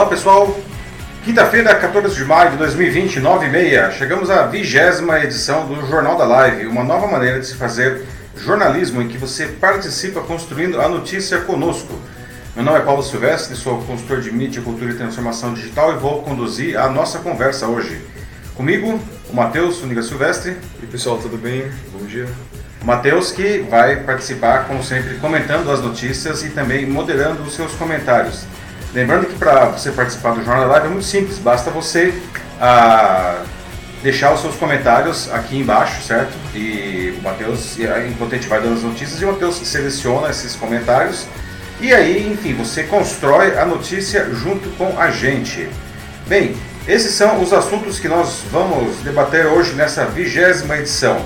Olá pessoal, quinta-feira, 14 de maio de 2020, 9 e meia, chegamos à vigésima edição do Jornal da Live, uma nova maneira de se fazer jornalismo em que você participa construindo a notícia conosco. Meu nome é Paulo Silvestre, sou consultor de mídia, cultura e transformação digital e vou conduzir a nossa conversa hoje. Comigo, o Matheus Uniga Silvestre. E pessoal, tudo bem? Bom dia. O Matheus que vai participar, como sempre, comentando as notícias e também moderando os seus comentários. Lembrando que para você participar do Jornal Live é muito simples, basta você ah, deixar os seus comentários aqui embaixo, certo? E o Matheus, enquanto a gente vai dando as notícias, e o Matheus seleciona esses comentários e aí, enfim, você constrói a notícia junto com a gente. Bem, esses são os assuntos que nós vamos debater hoje nessa vigésima edição.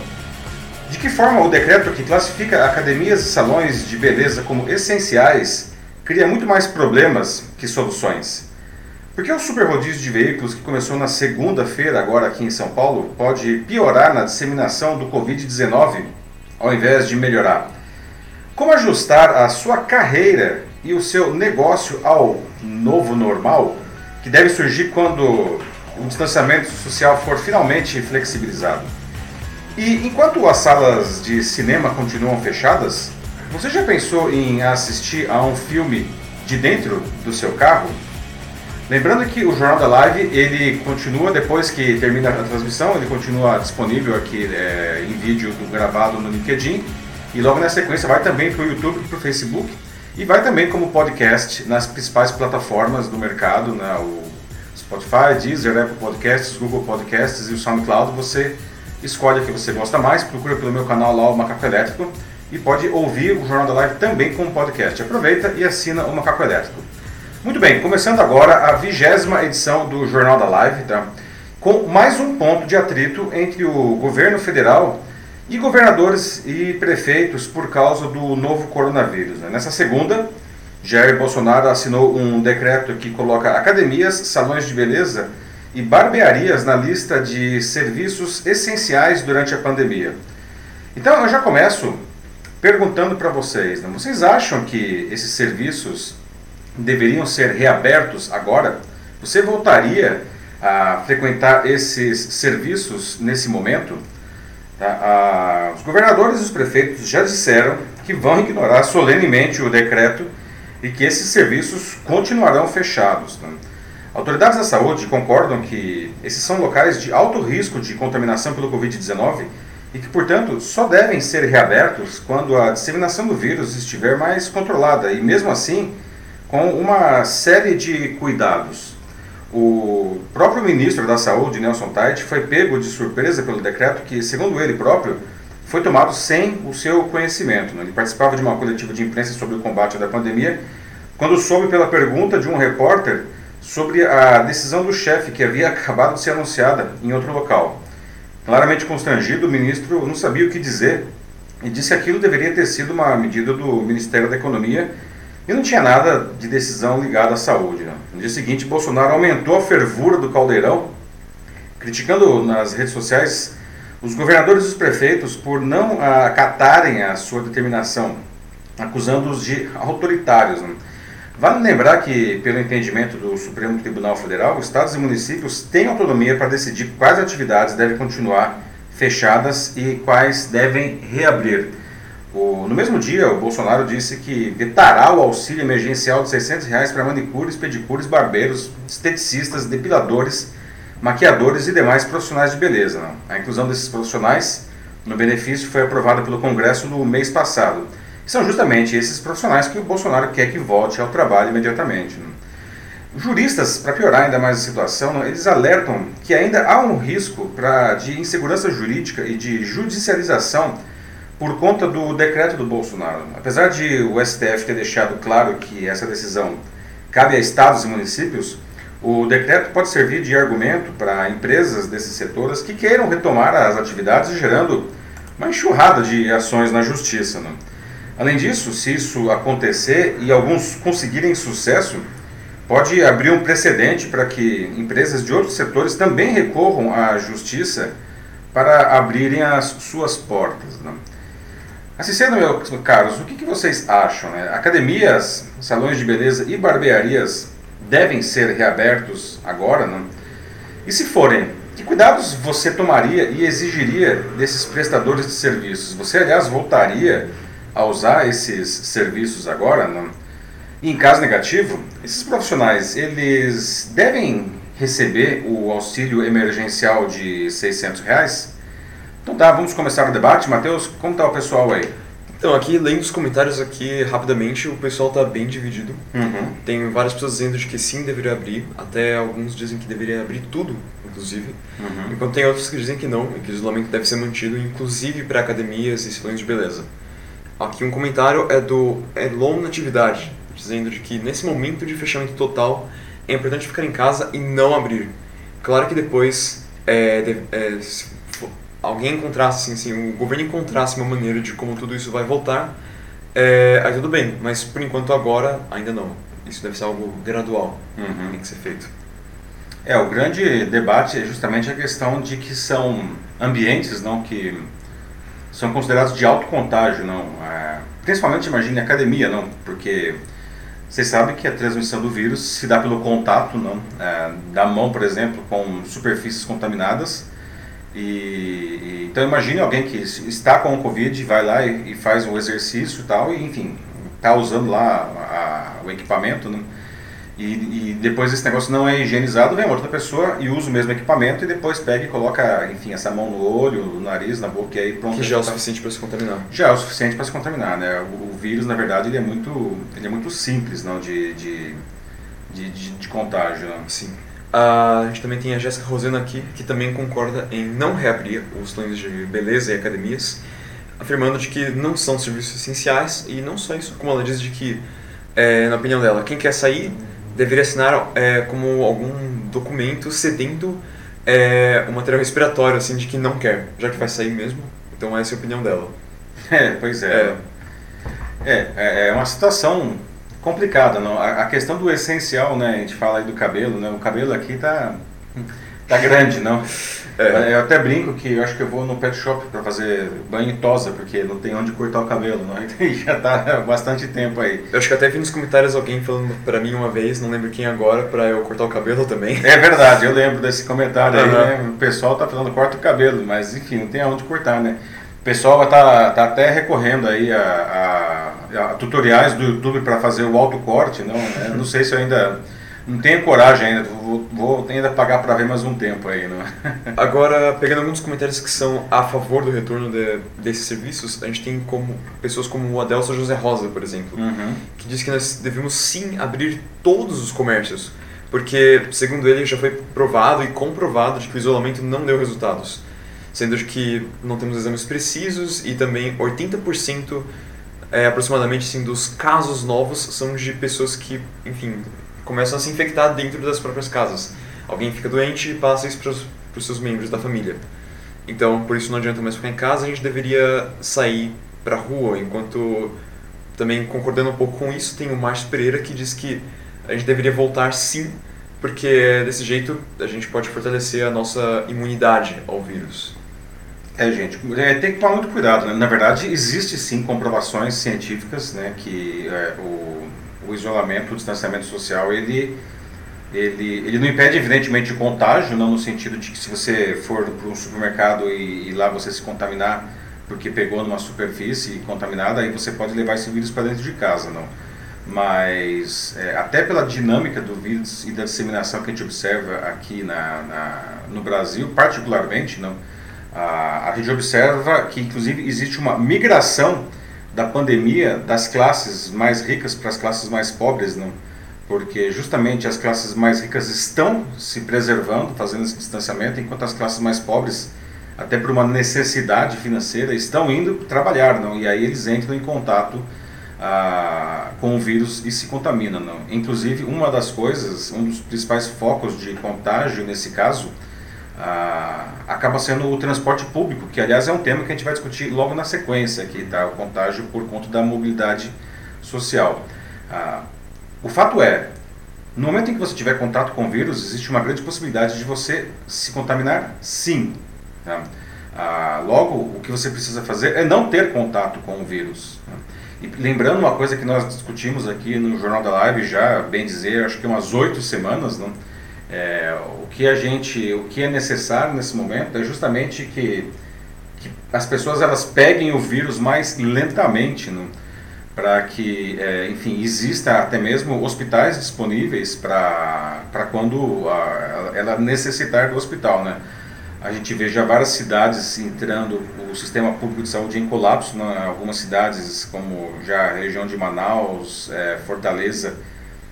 De que forma o decreto que classifica academias e salões de beleza como essenciais cria muito mais problemas que soluções. Porque o super rodízio de veículos que começou na segunda-feira, agora aqui em São Paulo, pode piorar na disseminação do Covid-19 ao invés de melhorar? Como ajustar a sua carreira e o seu negócio ao novo normal, que deve surgir quando o distanciamento social for finalmente flexibilizado? E enquanto as salas de cinema continuam fechadas, você já pensou em assistir a um filme de dentro do seu carro? Lembrando que o Jornal da Live ele continua depois que termina a transmissão, ele continua disponível aqui é, em vídeo gravado no LinkedIn e logo na sequência vai também para o YouTube para o Facebook e vai também como podcast nas principais plataformas do mercado, né, o Spotify, Deezer, Apple Podcasts, Google Podcasts e o SoundCloud. Você escolhe a que você gosta mais, procura pelo meu canal lá o Macaco Elétrico e pode ouvir o Jornal da Live também como podcast. Aproveita e assina o Macaco Elétrico. Muito bem, começando agora a vigésima edição do Jornal da Live, tá? com mais um ponto de atrito entre o governo federal e governadores e prefeitos por causa do novo coronavírus. Né? Nessa segunda, Jair Bolsonaro assinou um decreto que coloca academias, salões de beleza e barbearias na lista de serviços essenciais durante a pandemia. Então eu já começo perguntando para vocês: né? vocês acham que esses serviços deveriam ser reabertos agora? Você voltaria a frequentar esses serviços nesse momento? Tá? Ah, os governadores e os prefeitos já disseram que vão ignorar solenemente o decreto e que esses serviços continuarão fechados. Né? Autoridades da saúde concordam que esses são locais de alto risco de contaminação pelo Covid-19 e que, portanto, só devem ser reabertos quando a disseminação do vírus estiver mais controlada e, mesmo assim, com uma série de cuidados. O próprio ministro da Saúde, Nelson Tait, foi pego de surpresa pelo decreto que, segundo ele próprio, foi tomado sem o seu conhecimento. Né? Ele participava de uma coletiva de imprensa sobre o combate da pandemia quando soube pela pergunta de um repórter sobre a decisão do chefe que havia acabado de ser anunciada em outro local. Claramente constrangido, o ministro não sabia o que dizer e disse que aquilo deveria ter sido uma medida do Ministério da Economia e não tinha nada de decisão ligada à saúde. Né? No dia seguinte, Bolsonaro aumentou a fervura do caldeirão, criticando nas redes sociais os governadores e os prefeitos por não acatarem a sua determinação, acusando-os de autoritários. Né? Vale lembrar que, pelo entendimento do Supremo Tribunal Federal, estados e municípios têm autonomia para decidir quais atividades devem continuar fechadas e quais devem reabrir. O, no mesmo dia, o Bolsonaro disse que vetará o auxílio emergencial de 600 reais para manicures, pedicures, barbeiros, esteticistas, depiladores, maquiadores e demais profissionais de beleza. A inclusão desses profissionais no benefício foi aprovada pelo Congresso no mês passado são justamente esses profissionais que o Bolsonaro quer que volte ao trabalho imediatamente. Juristas, para piorar ainda mais a situação, eles alertam que ainda há um risco pra, de insegurança jurídica e de judicialização por conta do decreto do Bolsonaro. Apesar de o STF ter deixado claro que essa decisão cabe a estados e municípios, o decreto pode servir de argumento para empresas desses setores que queiram retomar as atividades, gerando uma enxurrada de ações na justiça. Né? Além disso, se isso acontecer e alguns conseguirem sucesso, pode abrir um precedente para que empresas de outros setores também recorram à justiça para abrirem as suas portas. Né? Sendo, meus caros, o que, que vocês acham? Né? Academias, salões de beleza e barbearias devem ser reabertos agora, não? E se forem, que cuidados você tomaria e exigiria desses prestadores de serviços? Você, aliás, voltaria a usar esses serviços agora, não? E em caso negativo, esses profissionais, eles devem receber o auxílio emergencial de 600 reais? Então tá, vamos começar o debate. Matheus, como está o pessoal aí? Então, aqui, lendo os comentários aqui rapidamente, o pessoal está bem dividido. Uhum. Tem várias pessoas dizendo de que sim, deveria abrir. Até alguns dizem que deveria abrir tudo, inclusive. Uhum. Enquanto tem outros que dizem que não, e que o isolamento deve ser mantido, inclusive para academias e salões de beleza. Aqui um comentário é do Elon Natividade, dizendo de que nesse momento de fechamento total, é importante ficar em casa e não abrir. Claro que depois, é, deve, é, se alguém encontrasse, assim, assim, o governo encontrasse uma maneira de como tudo isso vai voltar, é, aí tudo bem, mas por enquanto agora ainda não. Isso deve ser algo gradual, Uhum. tem que ser feito. É, o grande debate é justamente a questão de que são ambientes não que são considerados de alto contágio, não. É, principalmente, imagine, academia, não, porque vocês sabem que a transmissão do vírus se dá pelo contato, não, é, da mão, por exemplo, com superfícies contaminadas. E, e- então imagine alguém que está com o Covid, vai lá e, e faz um exercício e tal, e enfim, está usando lá a- o equipamento, né? E, e depois esse negócio não é higienizado, vem outra pessoa e usa o mesmo equipamento e depois pega e coloca, enfim, essa mão no olho, no nariz, na boca e aí pronto. Que já é o tá- suficiente para se contaminar. já é o suficiente para se contaminar, né? O, o vírus, na verdade, ele é muito, ele é muito simples, não, de, de, de, de, de contágio, não. Sim. Ah, a gente também tem a Jéssica Rosena aqui, que também concorda em não reabrir os salões de beleza e academias, afirmando de que não são serviços essenciais e não só isso, como ela diz de que, é, na opinião dela, quem quer sair deveria assinar é, como algum documento cedendo é, um material respiratório, assim, de que não quer, já que vai sair mesmo. Então essa é a opinião dela. É, pois é. É, é, é uma situação complicada, não? A, a questão do essencial, né? A gente fala aí do cabelo, né? O cabelo aqui tá, tá grande, não? É. Eu até brinco que eu acho que eu vou no pet shop para fazer banho e tosa, porque não tem onde cortar o cabelo, não? E já tá há bastante tempo aí. Eu acho que até vi nos comentários alguém falando pra mim uma vez, não lembro quem agora, pra eu cortar o cabelo também. É verdade, eu lembro desse comentário aí, Aham. né? O pessoal tá falando corta o cabelo, mas enfim, não tem aonde cortar, né? O pessoal tá, tá até recorrendo aí a, a- a tutoriais do YouTube para fazer o autocorte, não, né? não sei se eu ainda não tenho coragem ainda, vou, vou ainda pagar para ver mais um tempo aí, não é? Agora, pegando alguns comentários que são a favor do retorno de- desses serviços, a gente tem como pessoas como o Adelso José Rosa, por exemplo, Uhum. que diz que nós devemos sim abrir todos os comércios, porque, segundo ele, já foi provado e comprovado de que o isolamento não deu resultados, sendo que não temos exames precisos e também 80% é, aproximadamente assim, dos casos novos são de pessoas que, enfim, começam a se infectar dentro das próprias casas. Alguém fica doente e passa isso para os seus membros da família. Então, por isso não adianta mais ficar em casa, a gente deveria sair para rua, enquanto também concordando um pouco com isso, tem o Márcio Pereira que diz que a gente deveria voltar sim, porque desse jeito a gente pode fortalecer a nossa imunidade ao vírus. É, gente, é, tem que tomar muito cuidado. Né? Na verdade, existe sim comprovações científicas né, que é, o, o isolamento, o distanciamento social, ele, ele, ele não impede, evidentemente, o contágio, não no sentido de que se você for para um supermercado e, e lá você se contaminar porque pegou numa superfície contaminada, aí você pode levar esse vírus para dentro de casa, não. Mas é, até pela dinâmica do vírus e da disseminação que a gente observa aqui na, na no Brasil, particularmente, não, a, a gente observa que, inclusive, existe uma migração da pandemia das classes mais ricas para as classes mais pobres, não? Porque justamente as classes mais ricas estão se preservando, fazendo esse distanciamento, enquanto as classes mais pobres, até por uma necessidade financeira, estão indo trabalhar, não? E aí eles entram em contato ah, com o vírus e se contaminam, não? Inclusive, uma das coisas, um dos principais focos de contágio nesse caso, ah, acaba sendo o transporte público, que aliás é um tema que a gente vai discutir logo na sequência aqui, tá? O contágio por conta da mobilidade social. Ah, o fato é, no momento em que você tiver contato com vírus, existe uma grande possibilidade de você se contaminar, sim. Tá? Ah, logo, o que você precisa fazer é não ter contato com o vírus. né? E lembrando uma coisa que nós discutimos aqui no Jornal da Live já, bem dizer, acho que umas oito semanas, não? É, o que a gente, o que é necessário nesse momento é justamente que, que as pessoas elas peguem o vírus mais lentamente, não? para que, é, enfim, exista até mesmo hospitais disponíveis para quando a, ela necessitar do hospital, né? A gente vê já várias cidades entrando, o sistema público de saúde em colapso, né? algumas cidades como já a região de Manaus, é, Fortaleza,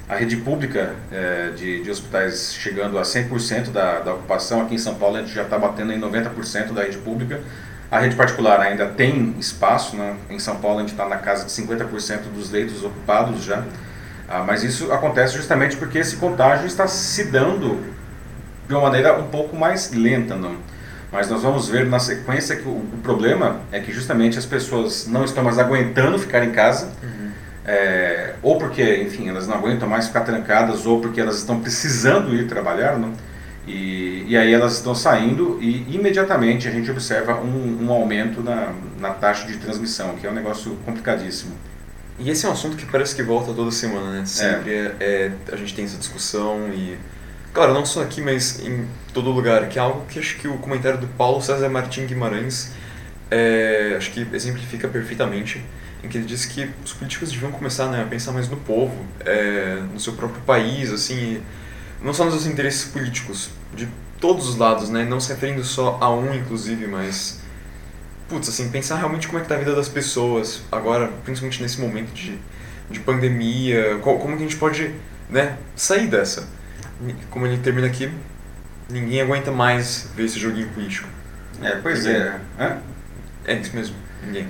a rede pública é, de, de hospitais chegando a 100% da, da ocupação, aqui em São Paulo a gente já está batendo em 90% da rede pública, a rede particular ainda tem espaço, né? em São Paulo a gente está na casa de 50% dos leitos ocupados já, ah, mas isso acontece justamente porque esse contágio está se dando de uma maneira um pouco mais lenta. Não? Mas nós vamos ver na sequência que o, o problema é que justamente as pessoas não estão mais aguentando ficar em casa, uhum. É, ou porque, enfim, elas não aguentam mais ficar trancadas, ou porque elas estão precisando ir trabalhar, não? E, e aí elas estão saindo e imediatamente a gente observa um, um aumento na, na taxa de transmissão, que é um negócio complicadíssimo. E esse é um assunto que parece que volta toda semana, né? Sempre é. É, é, a gente tem essa discussão e... Claro, não só aqui, mas em todo lugar, que é algo que acho que o comentário do Paulo César Martim Guimarães é, acho que exemplifica perfeitamente, em que ele diz que os políticos deviam começar né, a pensar mais no povo, é, no seu próprio país, assim, não só nos interesses políticos, de todos os lados, né? Não se referindo só a um, inclusive, mas. Putz, assim, pensar realmente como é que tá a vida das pessoas, agora, principalmente nesse momento de, de pandemia, como que a gente pode, né, sair dessa. Como ele termina aqui, ninguém aguenta mais ver esse joguinho político. É, pois ninguém. é. É, é isso mesmo, ninguém.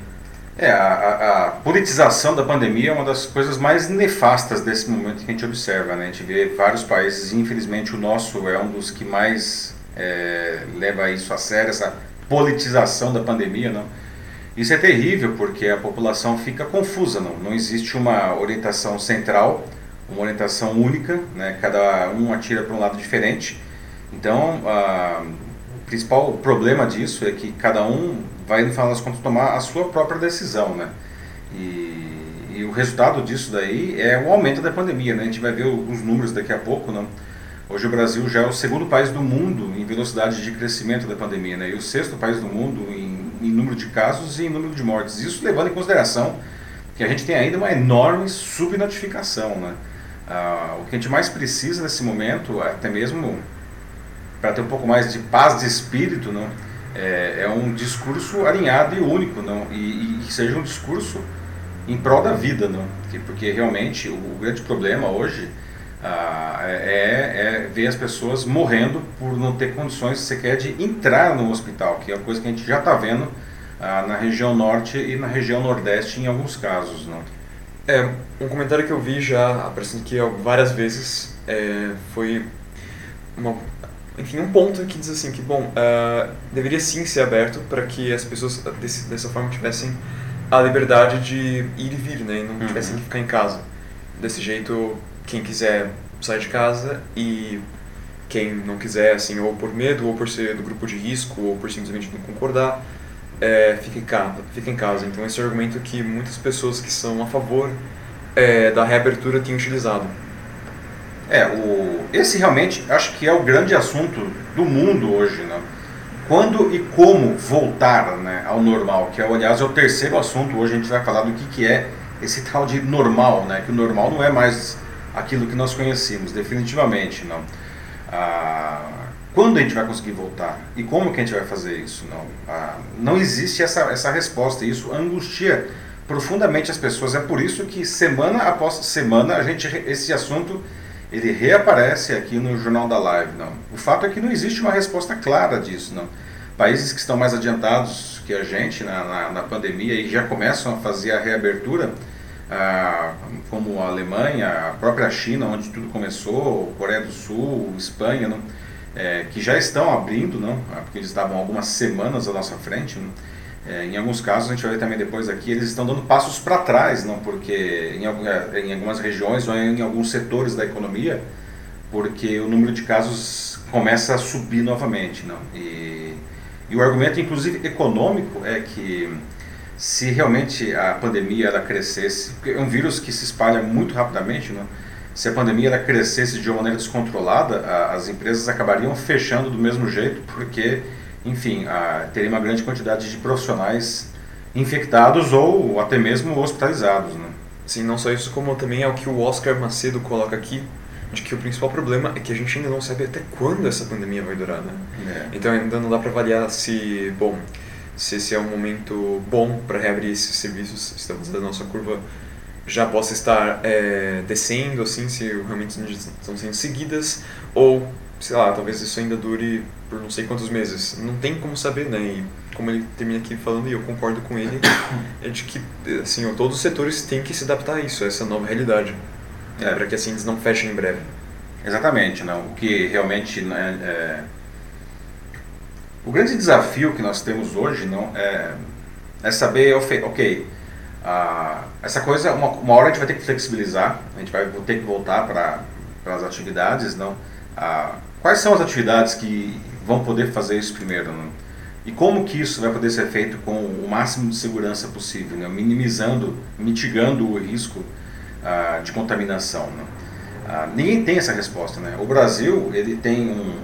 É, a, a, politização da pandemia é uma das coisas mais nefastas desse momento que a gente observa. Né? A gente vê vários países, infelizmente o nosso é um dos que mais é, leva isso a sério, essa politização da pandemia. Não? Isso é terrível porque a população fica confusa, não, não existe uma orientação central, uma orientação única, né? cada um atira para um lado diferente. Então, a, o principal problema disso é que cada um vai, no final das contas, tomar a sua própria decisão, né? E, e, o resultado disso daí é o aumento da pandemia, né? A gente vai ver os números daqui a pouco, né? Hoje o Brasil já é o segundo país do mundo em velocidade de crescimento da pandemia, né? E o sexto país do mundo em, em número de casos e em número de mortes. Isso levando em consideração que a gente tem ainda uma enorme subnotificação, né? Ah, o que a gente mais precisa nesse momento, até mesmo para ter um pouco mais de paz de espírito, não? É, é um discurso alinhado e único, não? E, que seja um discurso em prol da vida, não? Porque realmente o, grande problema hoje ah, é, é, ver as pessoas morrendo por não ter condições sequer de entrar no hospital, que é uma coisa que a gente já está vendo ah, na região norte e na região nordeste em alguns casos, não? É, um comentário que eu vi já aparecendo aqui várias vezes é, foi uma enfim, um ponto que diz assim que, bom, uh, deveria sim ser aberto para que as pessoas desse, dessa forma tivessem a liberdade de ir e vir, né, e não uhum. tivessem que ficar em casa. Desse jeito, quem quiser sai de casa e quem não quiser, assim, ou por medo, ou por ser do grupo de risco, ou por simplesmente não concordar, é, fica, em casa, fica em casa. Então esse é o argumento que muitas pessoas que são a favor é, da reabertura têm utilizado. É, o, esse realmente acho que é o grande assunto do mundo hoje, né? Quando e como voltar né, ao normal, que é, aliás é o terceiro assunto, hoje a gente vai falar do que, que é esse tal de normal, né? Que o normal não é mais aquilo que nós conhecemos, definitivamente, não. Ah, quando a gente vai conseguir voltar? E como que a gente vai fazer isso? Não, ah, não existe essa, essa resposta, isso angustia profundamente as pessoas. É por isso que semana após semana a gente, esse assunto ele reaparece aqui no Jornal da Live. Não. O fato é que não existe uma resposta clara disso. Não. Países que estão mais adiantados que a gente na, na, na pandemia e já começam a fazer a reabertura, ah, como a Alemanha, a própria China, onde tudo começou, Coreia do Sul, Espanha, não, é, que já estão abrindo, não, porque eles estavam algumas semanas à nossa frente. Não, é, em alguns casos, a gente vai ver também depois aqui, eles estão dando passos para trás, não porque em, é, em, algumas regiões ou em alguns setores da economia, porque o número de casos começa a subir novamente, não. E, e o argumento, inclusive econômico, é que se realmente a pandemia ela crescesse, porque é um vírus que se espalha muito rapidamente, né? se a pandemia ela crescesse de uma maneira descontrolada, a, as empresas acabariam fechando do mesmo jeito, porque, enfim, a, teria uma grande quantidade de profissionais infectados ou até mesmo hospitalizados. Né? Sim, não só isso, como também é o que o Oscar Macedo coloca aqui, de que o principal problema é que a gente ainda não sabe até quando essa pandemia vai durar, né? É. Então ainda não dá para avaliar se, bom, se esse é um momento bom para reabrir esses serviços, estamos a nossa curva já possa estar é, descendo, assim, se realmente estão sendo seguidas, ou, sei lá, talvez isso ainda dure por não sei quantos meses. Não tem como saber, né? E como ele termina aqui falando, e eu concordo com ele, é de que, assim, todos os setores têm que se adaptar a isso, a essa nova realidade, é. para que assim eles não fechem em breve. Exatamente, não. O que realmente né, é... o grande desafio que nós temos hoje não é, é saber, ok, ah, essa coisa, uma, uma hora a gente vai ter que flexibilizar, a gente vai ter que voltar para as atividades, não? Ah, quais são as atividades que vão poder fazer isso primeiro, não? E como que isso vai poder ser feito com o máximo de segurança possível, né? minimizando, mitigando o risco ah, de contaminação. Né? Ah, ninguém tem essa resposta. Né? O Brasil ele tem um,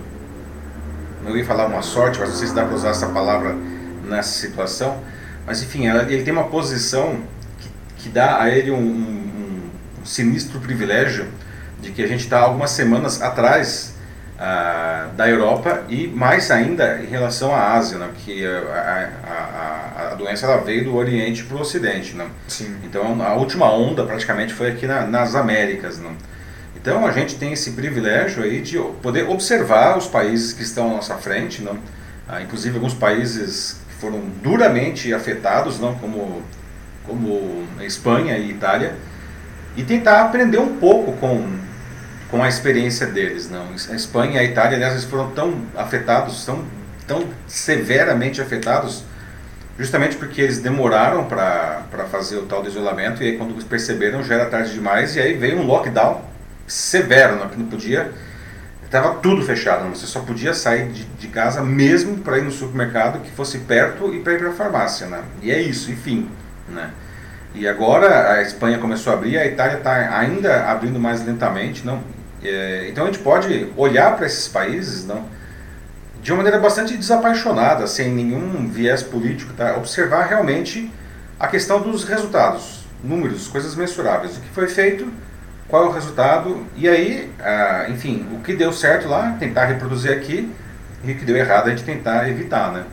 não ia falar uma sorte, mas não sei se dá para usar essa palavra nessa situação, mas enfim, ele tem uma posição que, que dá a ele um, um, um sinistro privilégio de que a gente está algumas semanas atrás ah, da Europa e mais ainda em relação à Ásia, né? que a, a, a, doença ela veio do Oriente para o Ocidente. Né? Sim. Então a última onda praticamente foi aqui na, nas Américas. Né? Então a gente tem esse privilégio aí de poder observar os países que estão à nossa frente, não? Ah, inclusive alguns países foram duramente afetados, não como, como Espanha e Itália, e tentar aprender um pouco com, com a experiência deles. Não? A Espanha e a Itália, aliás, eles foram tão afetados, tão, tão severamente afetados, justamente porque eles demoraram para fazer o tal do isolamento, e aí quando perceberam já era tarde demais, e aí veio um lockdown severo, não, não podia Estava tudo fechado, você só podia sair de, de casa mesmo para ir no supermercado que fosse perto e para ir para a farmácia, né? E é isso, enfim, né? E agora a Espanha começou a abrir, a Itália está ainda abrindo mais lentamente, não? É, então a gente pode olhar para esses países, não? De uma maneira bastante desapaixonada, sem nenhum viés político, tá? Observar realmente a questão dos resultados, números, coisas mensuráveis, o que foi feito qual é o resultado, e aí, ah, enfim, o que deu certo lá, tentar reproduzir aqui, e o que deu errado a gente tentar evitar, né?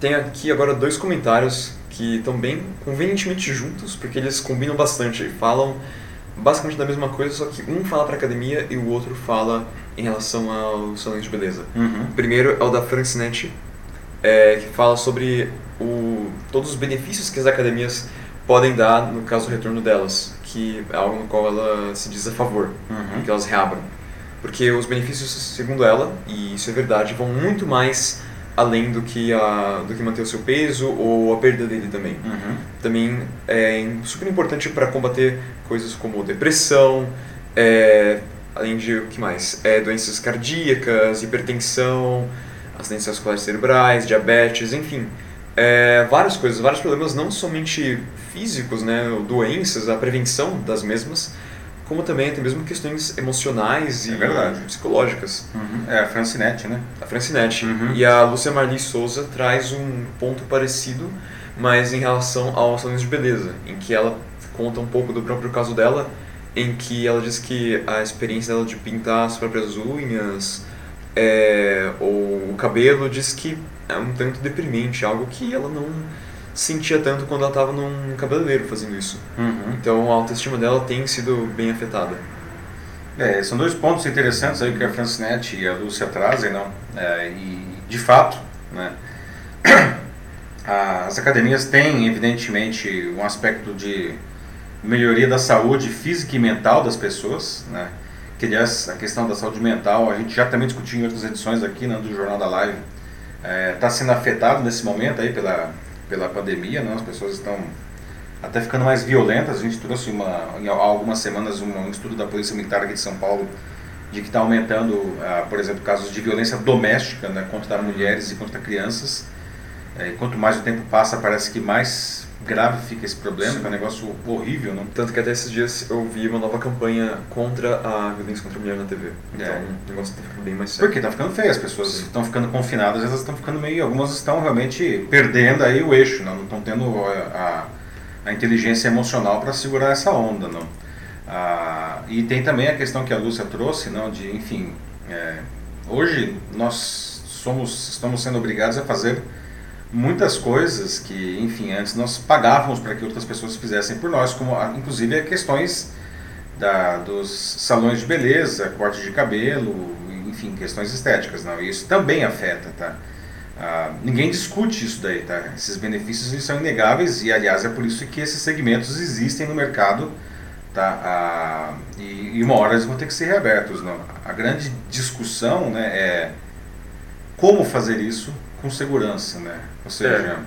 Tem aqui agora dois comentários que estão bem convenientemente juntos, porque eles combinam bastante, falam basicamente da mesma coisa, só que um fala para academia e o outro fala em relação ao salão de beleza. Uhum. O primeiro é o da Francinetti, é, que fala sobre o, todos os benefícios que as academias podem dar no caso do retorno delas que é algo no qual ela se diz a favor, uhum. que elas reabram. Porque os benefícios, segundo ela, e isso é verdade, vão muito mais além do que, a, do que manter o seu peso ou a perda dele também. Uhum. Também é super importante para combater coisas como depressão, é, além de o que mais? É, doenças cardíacas, hipertensão, acidentes vasculares cerebrais, diabetes, enfim é, várias coisas, vários problemas não somente físicos, né, doenças, a prevenção das mesmas, como também até mesmo questões emocionais e é psicológicas. Uhum. É a Francinete, né? A Francinete. Uhum. E a Lúcia Marli Souza traz um ponto parecido, mas em relação aos salões de beleza, em que ela conta um pouco do próprio caso dela, em que ela diz que a experiência dela de pintar as próprias unhas é, ou o cabelo diz que é um tanto deprimente, algo que ela não sentia tanto quando ela estava num cabeleireiro fazendo isso. Uhum. Então a autoestima dela tem sido bem afetada. É, são dois pontos interessantes aí que a Francinete e a Lúcia trazem, não? É, e de fato, né, as academias têm evidentemente um aspecto de melhoria da saúde física e mental das pessoas, né? Que aliás a questão da saúde mental a gente já também discutiu em outras edições aqui né, do Jornal da Live está é, tá sendo afetado nesse momento aí pela, pela pandemia, né? as pessoas estão até ficando mais violentas. A gente trouxe uma, em algumas semanas um, um estudo da Polícia Militar aqui de São Paulo de que está aumentando, ah, por exemplo, casos de violência doméstica né, contra mulheres e contra crianças. É, quanto mais o tempo passa, parece que mais grave fica esse problema, que é um negócio horrível. Não? Tanto que até esses dias eu vi uma nova campanha contra a violência contra a mulher na TV. Então é. o negócio está ficando bem mais sério. Porque está ficando feio, as pessoas estão ficando confinadas, elas estão ficando meio. Algumas estão realmente perdendo aí o eixo, não estão tendo a, a, a, inteligência emocional para segurar essa onda. Não? Ah, e tem também a questão que a Lúcia trouxe, não, de, enfim, é, hoje nós somos, estamos sendo obrigados a fazer muitas coisas que, enfim, antes nós pagávamos para que outras pessoas fizessem por nós, como inclusive questões da, dos salões de beleza, corte de cabelo, enfim, questões estéticas, não. E isso também afeta, tá? Ah, ninguém discute isso daí, tá? Esses benefícios eles são inegáveis e, aliás, é por isso que esses segmentos existem no mercado, tá? Ah, e, e uma hora eles vão ter que ser reabertos, não? A grande discussão, né, é como fazer isso com segurança, né? Ou seja,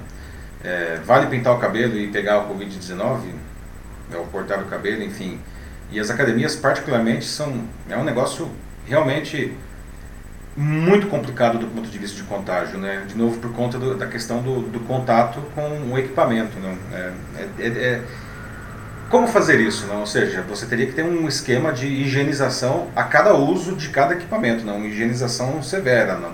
é. Vale pintar o cabelo e pegar o Covid-19, né, ou cortar o cabelo, enfim. E as academias, particularmente, são é um negócio realmente muito complicado do ponto de vista de contágio, né? De novo, por conta do, da questão do, do, contato com o equipamento, não? É, é, é, como fazer isso, não? Ou seja, você teria que ter um esquema de higienização a cada uso de cada equipamento, não? Higienização severa, não?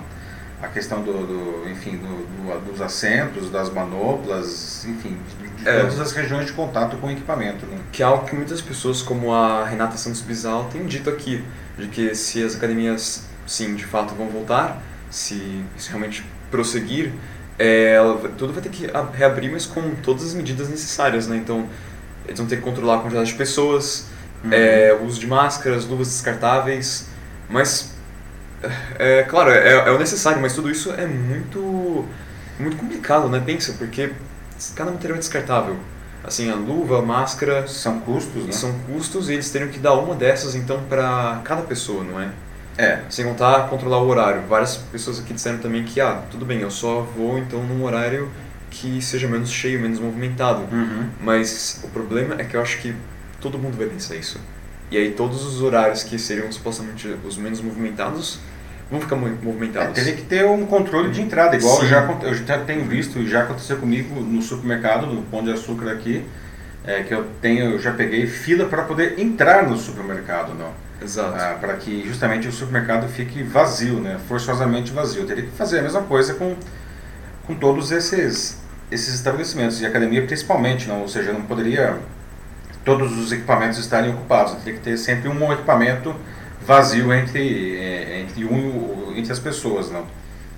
A questão do, do enfim, do, do, dos assentos, das manoplas, enfim, de, de é. todas as regiões de contato com o equipamento. Né? Que é algo que muitas pessoas, como a Renata Santos Bizal, têm dito aqui, de que se as academias, sim, de fato vão voltar, se isso realmente prosseguir, é, tudo vai ter que reabrir, mas com todas as medidas necessárias, né? Então, eles vão ter que controlar a quantidade de pessoas, uhum. é, o uso de máscaras, luvas descartáveis, mas é, claro, é, é o necessário, mas tudo isso é muito, muito complicado, né? Pensa, porque cada material é descartável. Assim, a luva, a máscara... São custos, né? São custos e eles teriam que dar uma dessas, então, para cada pessoa, não é? É. Sem contar controlar o horário. Várias pessoas aqui disseram também que, ah, tudo bem, eu só vou, então, num horário que seja menos cheio, menos movimentado. Uhum. Mas o problema é que eu acho que todo mundo vai pensar isso. E aí todos os horários que seriam supostamente os menos movimentados vão ficar movimentados. É, teria que ter um controle de entrada, igual eu já, eu já tenho visto e já aconteceu comigo no supermercado, no Pão de Açúcar aqui, é, que eu tenho, eu já peguei fila para poder entrar no supermercado, não? Exato. Ah, para que justamente o supermercado fique vazio, né? Forçosamente vazio. Eu teria que fazer a mesma coisa com, com todos esses, esses estabelecimentos, e academia principalmente, não? Ou seja, não poderia todos os equipamentos estarem ocupados. Eu teria que ter sempre um equipamento vazio entre, é, entre, um, entre as pessoas, não?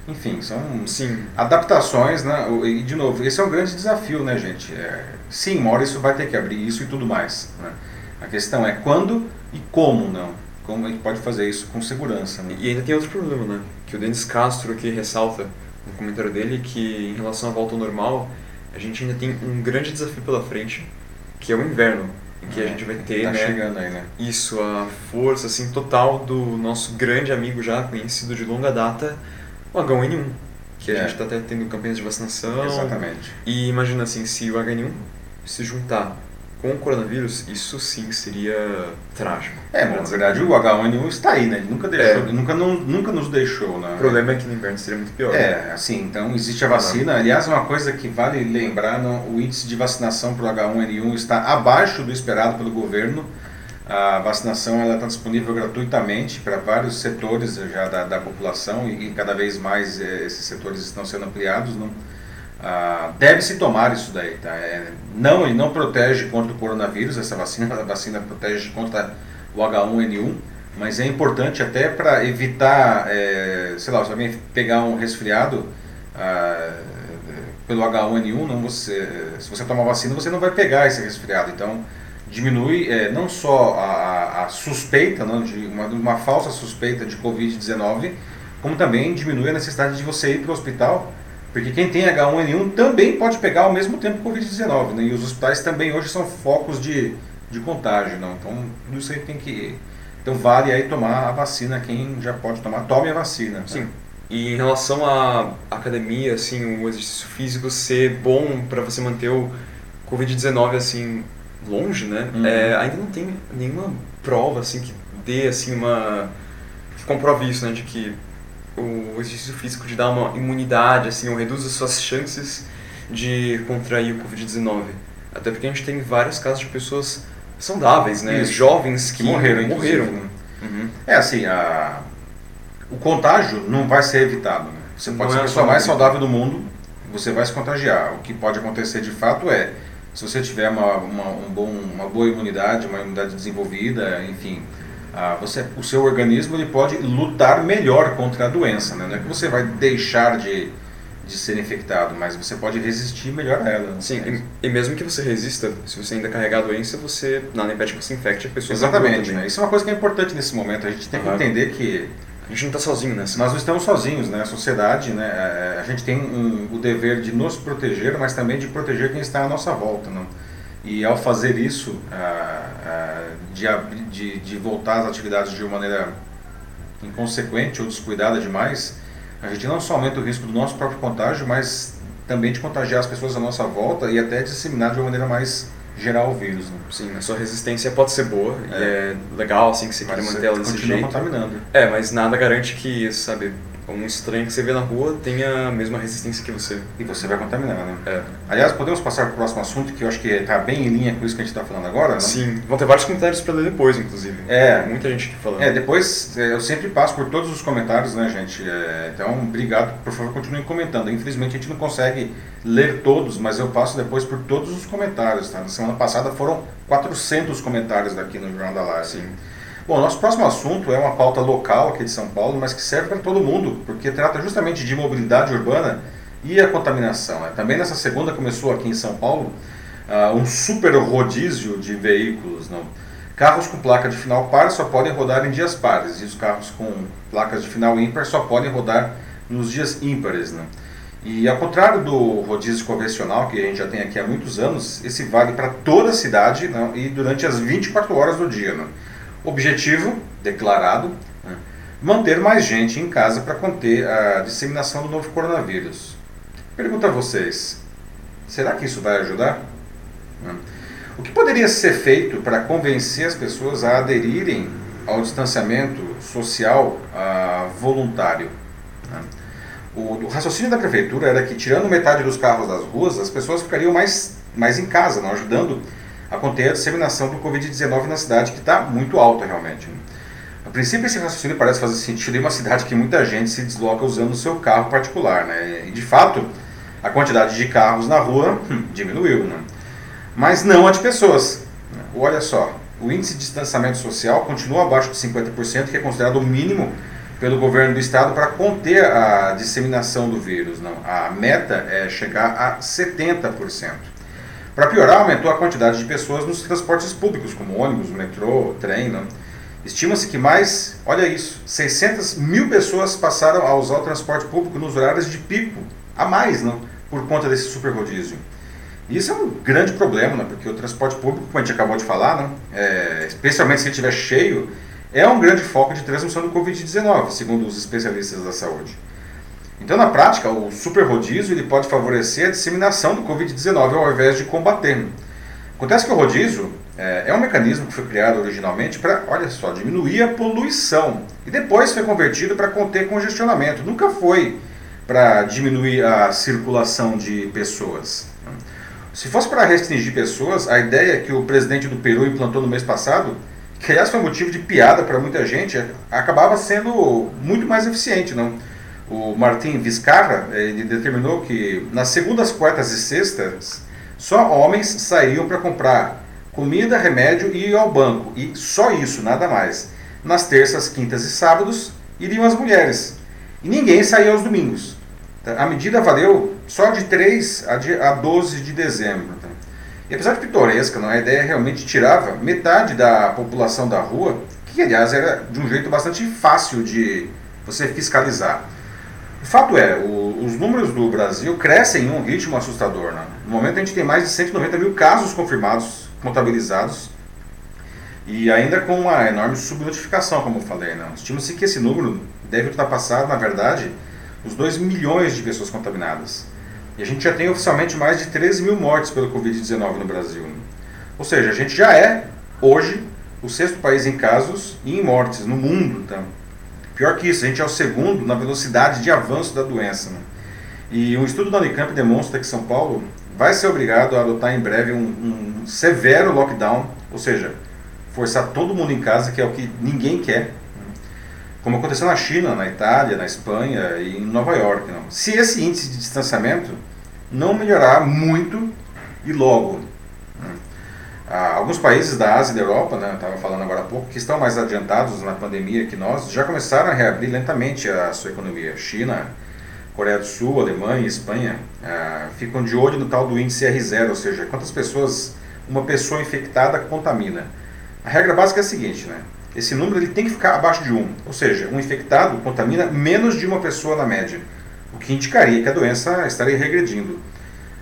Enfim, são sim, adaptações, né? E de novo, esse é um grande desafio, né, gente? É, sim, uma hora isso vai ter que abrir isso e tudo mais. Né? A questão é quando e como, não? Como a gente pode fazer isso com segurança. Né? E ainda tem outro problema, né? Que o Denis Castro aqui ressalta no comentário dele que em relação à volta ao normal, a gente ainda tem um grande desafio pela frente, que é o inverno que a gente vai ter, tá né? chegando aí, né? Isso, a força assim total do nosso grande amigo já conhecido de longa data, o H1N1, que é. a gente está até tendo campanhas de vacinação. Exatamente. E imagina assim, se o H1N1 se juntar com o coronavírus, isso sim seria trágico. É, mas na verdade o H1N1 está aí, né? Ele nunca deixou, é. nunca, não, nunca nos deixou, né? O problema é que no inverno seria muito pior. É, né? assim, então existe a vacina. Aliás, uma coisa que vale lembrar, não, o índice de vacinação para o H1N1 está abaixo do esperado pelo governo. A vacinação ela está disponível gratuitamente para vários setores já da, da população e, e cada vez mais eh, esses setores estão sendo ampliados. Não? Ah, deve-se tomar isso daí, tá? É, não, ele não protege contra o coronavírus, essa vacina, a vacina protege contra o H1N1, mas é importante até para evitar, é, sei lá, se alguém pegar um resfriado ah, pelo H1N1, não você, se você tomar vacina, você não vai pegar esse resfriado, então diminui é, não só a, a suspeita, não, de uma, uma falsa suspeita de Covid-19, como também diminui a necessidade de você ir para o hospital porque quem tem H1N1 também pode pegar ao mesmo tempo Covid-19, né? E os hospitais também hoje são focos de, de contágio, não? Então, tudo isso aí tem que... Então, vale aí tomar a vacina, quem já pode tomar, tome a vacina. Né? Sim. Né? E em relação à academia, assim, o exercício físico ser bom para você manter o Covid-19, assim, longe, né? Uhum. É, ainda não tem nenhuma prova, assim, que dê, assim, uma... que comprove isso, né? De que o exercício físico te dá uma imunidade, assim, ou reduz as suas chances de contrair o Covid-19. Até porque a gente tem vários casos de pessoas saudáveis, né? Isso. Jovens que, Que morreram, morreram. né? Uhum. É assim, a... o contágio não vai ser evitado. Né? Você pode Não ser a é pessoa mais saudável do mundo, você vai se contagiar. O que pode acontecer de fato é, se você tiver uma, uma, um bom, uma boa imunidade, uma imunidade desenvolvida, enfim, ah, você, o seu organismo ele pode lutar melhor contra a doença. Né? Não é que você vai deixar de, de ser infectado, mas você pode resistir melhor a ela. né? Sim, e, e mesmo que você resista, se você ainda carregar a doença, você impede que você infecte a pessoa. na rua Exatamente. Né? Isso é uma coisa que é importante nesse momento. A gente tem que Aham. entender que A gente não está sozinho nessa. Nós não estamos sozinhos, né? A sociedade, né? é, A gente tem um, o dever de nos proteger, mas também de proteger quem está à nossa volta, não? E ao fazer isso, ah, ah, de, abrir- de, de voltar às atividades de uma maneira inconsequente ou descuidada demais, a gente não só aumenta o risco do nosso próprio contágio, mas também de contagiar as pessoas à nossa volta e até disseminar de uma maneira mais geral o vírus. Né? Sim, a sua resistência pode ser boa, É. e é legal assim que você queira Mas manter ela desse jeito. contaminando. É, mas nada garante que, sabe, um estranho que você vê na rua tenha a mesma resistência que você. E você vai contaminar, né? É. Aliás, podemos passar para o próximo assunto, que eu acho que está bem em linha com isso que a gente está falando agora, não? Sim, vão ter vários comentários para ler depois, inclusive. É. Muita gente aqui falando. É, depois é, eu sempre passo por todos os comentários, né, gente? É, então, obrigado, por favor, continuem comentando. Infelizmente a gente não consegue ler todos, mas eu passo depois por todos os comentários, tá? Na semana passada foram 400 comentários daqui no Jornal da Live. Sim. Bom, nosso próximo assunto é uma pauta local aqui de São Paulo, mas que serve para todo mundo, porque trata justamente de mobilidade urbana e a contaminação. né? Também nessa segunda começou aqui em São Paulo ah, um super rodízio de veículos. Não? Carros com placa de final par só podem rodar em dias pares, e os carros com placas de final ímpar só podem rodar nos dias ímpares. Né? E ao contrário do rodízio convencional, que a gente já tem aqui há muitos anos, esse vale para toda a cidade não? e durante as 24 horas do dia. Não? Objetivo declarado: né, manter mais gente em casa para conter a disseminação do novo coronavírus. Pergunto a vocês: será que isso vai ajudar? Né? O que poderia ser feito para convencer as pessoas a aderirem ao distanciamento social voluntário? né? O, o raciocínio da prefeitura era que, tirando metade dos carros das ruas, as pessoas ficariam mais, mais em casa, não ajudando a conter a disseminação do Covid-19 na cidade, que está muito alta realmente. A princípio, esse raciocínio parece fazer sentido em uma cidade que muita gente se desloca usando o seu carro particular. Né? E, de fato, a quantidade de carros na rua hum, diminuiu. Né? Mas não a de pessoas. Olha só, o índice de distanciamento social continua abaixo de 50%, que é considerado o mínimo pelo governo do estado para conter a disseminação do vírus. Não. A meta é chegar a 70%. Para piorar, aumentou a quantidade de pessoas nos transportes públicos, como ônibus, metrô, trem. Não. Estima-se que mais, olha isso, 600 mil pessoas passaram a usar o transporte público nos horários de pico, a mais, não, por conta desse super rodízio. Isso é um grande problema, né, porque o transporte público, como a gente acabou de falar, né, é, especialmente se ele estiver cheio, é um grande foco de transmissão do Covid-19, segundo os especialistas da saúde. Então, na prática, o super rodízio ele pode favorecer a disseminação do Covid-19 ao invés de combater. Acontece que o rodízio é, é um mecanismo que foi criado originalmente para, olha só, diminuir a poluição e depois foi convertido para conter congestionamento. Nunca foi para diminuir a circulação de pessoas. Se fosse para restringir pessoas, a ideia que o presidente do Peru implantou no mês passado, que aliás foi motivo de piada para muita gente, acabava sendo muito mais eficiente, não? O Martin Vizcarra ele determinou que nas segundas, quartas e sextas só homens sairiam para comprar comida, remédio e ir ao banco, e só isso, nada mais. Nas terças, quintas e sábados iriam as mulheres, e ninguém saía aos domingos. Tá? A medida valeu só de 3 a, de, a 12 de dezembro. Tá? E apesar de pitoresca, não, a ideia realmente tirava metade da população da rua, que aliás era de um jeito bastante fácil de você fiscalizar. O fato é, o, os números do Brasil crescem em um ritmo assustador. Né? No momento a gente tem mais de 190 mil casos confirmados, contabilizados, e ainda com uma enorme subnotificação, como eu falei. Né? Estima-se que esse número deve ultrapassar, na verdade, os 2 milhões de pessoas contaminadas. E a gente já tem oficialmente mais de 13 mil mortes pelo Covid-19 no Brasil. Ou seja, a gente já é, hoje, o sexto país em casos e em mortes no mundo. Tá? Pior que isso, a gente é o segundo na velocidade de avanço da doença. Né? E um estudo da Unicamp demonstra que São Paulo vai ser obrigado a adotar em breve um, um severo lockdown, ou seja, forçar todo mundo em casa, que é o que ninguém quer, como aconteceu na China, na Itália, na Espanha e em Nova York. Não. Se esse índice de distanciamento não melhorar muito e logo. Ah, alguns países da Ásia e da Europa, né, estava falando agora há pouco, que estão mais adiantados na pandemia que nós, já começaram a reabrir lentamente a sua economia. China, Coreia do Sul, Alemanha, Espanha, ah, ficam de olho no tal do índice R0, ou seja, quantas pessoas uma pessoa infectada contamina. A regra básica é a seguinte, né? esse número ele tem que ficar abaixo de 1. Ou seja, um infectado contamina menos de uma pessoa na média, o que indicaria que a doença estaria regredindo.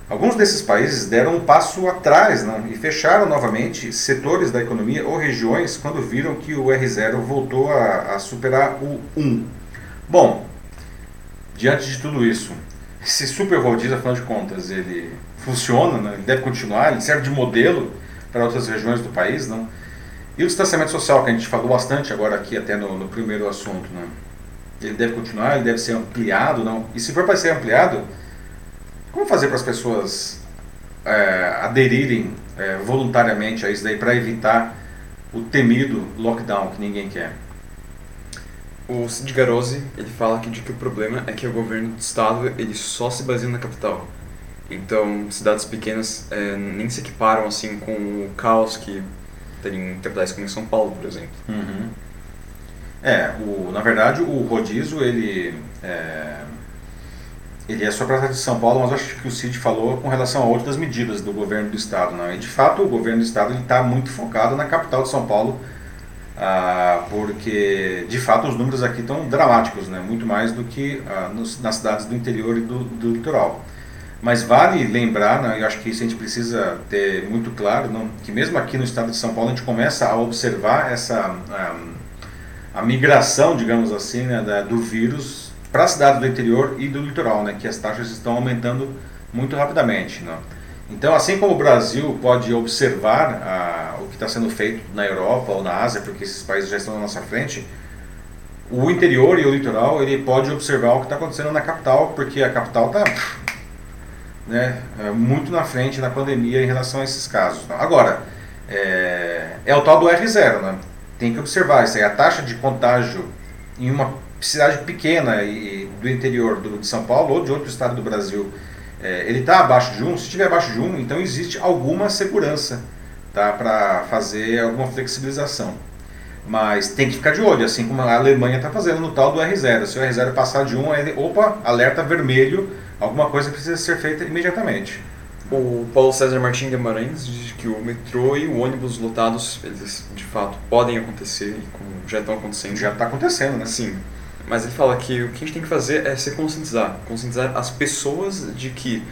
Alguns desses países deram um passo atrás não, e fecharam novamente setores da economia ou regiões quando viram que o R0 voltou a, a superar o 1. Bom, diante de tudo isso, esse super rodízio, afinal de contas, ele funciona, né? ele deve continuar, ele serve de modelo para outras regiões do país, não? E o distanciamento social, que a gente falou bastante agora aqui, até no, no primeiro assunto, né? Ele deve continuar, ele deve ser ampliado, não? E se for para ser ampliado, como fazer para as pessoas é, aderirem é, voluntariamente a isso daí para evitar o temido lockdown que ninguém quer? O Cid Garozzi, ele fala que, de que o problema é que o governo do estado ele só se baseia na capital. Então, cidades pequenas é, nem se equiparam assim com o caos que em capitais como em São Paulo, por exemplo. Uhum. É, o, na verdade o rodízio ele é, ele é só para de São Paulo, mas acho que o Cid falou com relação a outras medidas do governo do estado, não? E de fato o governo do estado está muito focado na capital de São Paulo, ah, porque de fato os números aqui estão dramáticos, né? Muito mais do que ah, nos, nas cidades do interior e do, do litoral. Mas vale lembrar, né, eu acho que isso a gente precisa ter muito claro, não, que mesmo aqui no estado de São Paulo a gente começa a observar essa a, a migração, digamos assim, né, da, do vírus para as cidades do interior e do litoral, né, que as taxas estão aumentando muito rapidamente. Né. Então, assim como o Brasil pode observar a, o que está sendo feito na Europa ou na Ásia, porque esses países já estão na nossa frente, o interior e o litoral ele pode observar o que está acontecendo na capital, porque a capital está né, é, muito na frente na pandemia em relação a esses casos. Agora, é, é o tal do R0, né? tem que observar isso aí. A taxa de contágio em uma cidade pequena e, do interior do, de São Paulo ou de outro estado do Brasil, é, ele está abaixo de 1, se estiver abaixo de 1, então existe alguma segurança tá, para fazer alguma flexibilização. Mas tem que ficar de olho, assim como a Alemanha está fazendo no tal do R0. Se o R0 passar de 1, ele, opa, alerta vermelho, alguma coisa precisa ser feita imediatamente. O Paulo César Martins Guimarães diz que o metrô e o ônibus lotados, eles de fato podem acontecer como já estão acontecendo. Já está acontecendo, né? Sim. Mas ele fala que o que a gente tem que fazer é se conscientizar. Conscientizar as pessoas de que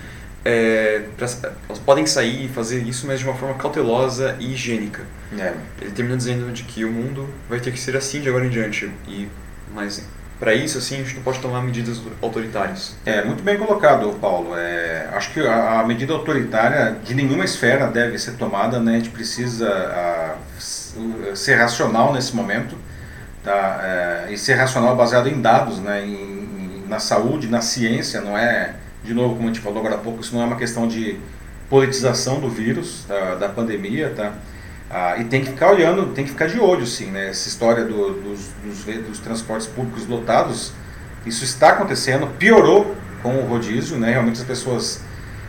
é, elas podem sair e fazer isso, mas de uma forma cautelosa e higiênica. É. Ele termina dizendo de que o mundo vai ter que ser assim de agora em diante. E, mas para isso, assim, a gente não pode tomar medidas autoritárias. É, muito bem colocado, Paulo. É, acho que a, a, medida autoritária de nenhuma esfera deve ser tomada, né? A gente precisa a, ser racional nesse momento, tá? É, e ser racional baseado em dados, né? Em, em, na saúde, na ciência, não é, de novo, como a gente falou agora há pouco, isso não é uma questão de politização do vírus, da, da pandemia, tá? Ah, e tem que ficar olhando, tem que ficar de olho, sim, né? Essa história do, dos, dos, dos, transportes públicos lotados, isso está acontecendo, piorou com o rodízio, né? Realmente as pessoas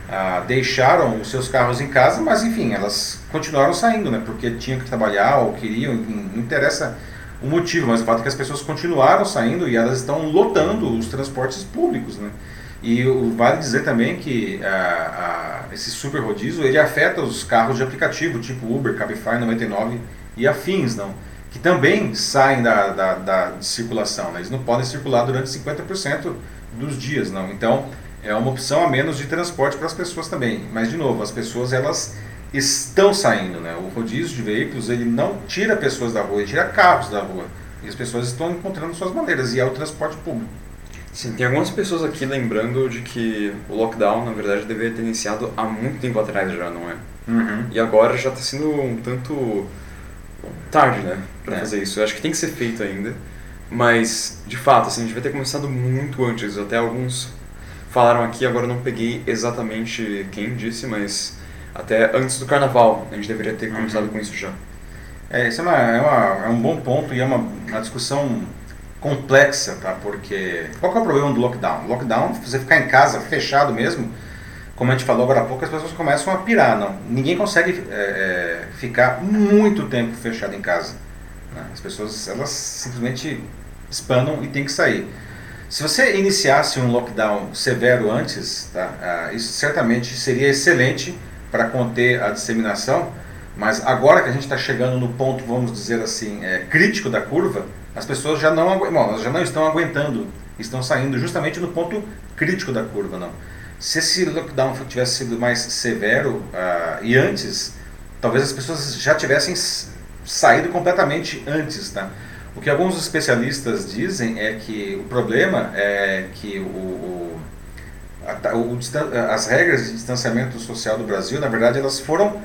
ah, deixaram os seus carros em casa, mas enfim, elas continuaram saindo, né? Porque tinham que trabalhar ou queriam, não interessa o motivo, mas o fato é que as pessoas continuaram saindo e elas estão lotando os transportes públicos, né? E vale dizer também que a, a, esse super rodízio ele afeta os carros de aplicativo, tipo Uber, Cabify 99 e afins, não? que também saem da, da, da circulação. Né? Eles não podem circular durante 50% dos dias. não. Então, é uma opção a menos de transporte para as pessoas também. Mas, de novo, as pessoas elas estão saindo. Né? O rodízio de veículos ele não tira pessoas da rua, ele tira carros da rua. E as pessoas estão encontrando suas maneiras, e é o transporte público. Sim, tem algumas pessoas aqui lembrando de que o lockdown, na verdade, deveria ter iniciado há muito tempo atrás já, não é? Uhum. E agora já está sendo um tanto tarde, né, para é. fazer isso. Eu acho que tem que ser feito ainda, mas, de fato, assim, a gente vai ter começado muito antes, até alguns falaram aqui, agora não peguei exatamente quem disse, mas até antes do carnaval a gente deveria ter começado Uhum. com isso já. É, isso é, uma, é, uma- é um bom ponto e é uma, uma discussão complexa, tá? Porque qual é o problema do lockdown? Lockdown, você ficar em casa fechado mesmo, como a gente falou agora há pouco, as pessoas começam a pirar, não? Ninguém consegue é, é, ficar muito tempo fechado em casa. né? As pessoas, elas simplesmente espanam e tem que sair. Se você iniciasse um lockdown severo antes, tá? Ah, isso certamente seria excelente para conter a disseminação, mas agora que a gente está chegando no ponto, vamos dizer assim, é, crítico da curva, as pessoas já não, bom, já não estão aguentando, estão saindo justamente no ponto crítico da curva, não. Se esse lockdown tivesse sido mais severo ah, e antes, talvez as pessoas já tivessem saído completamente antes, tá? O que alguns especialistas dizem é que o problema é que o, o- as regras de distanciamento social do Brasil, na verdade, elas foram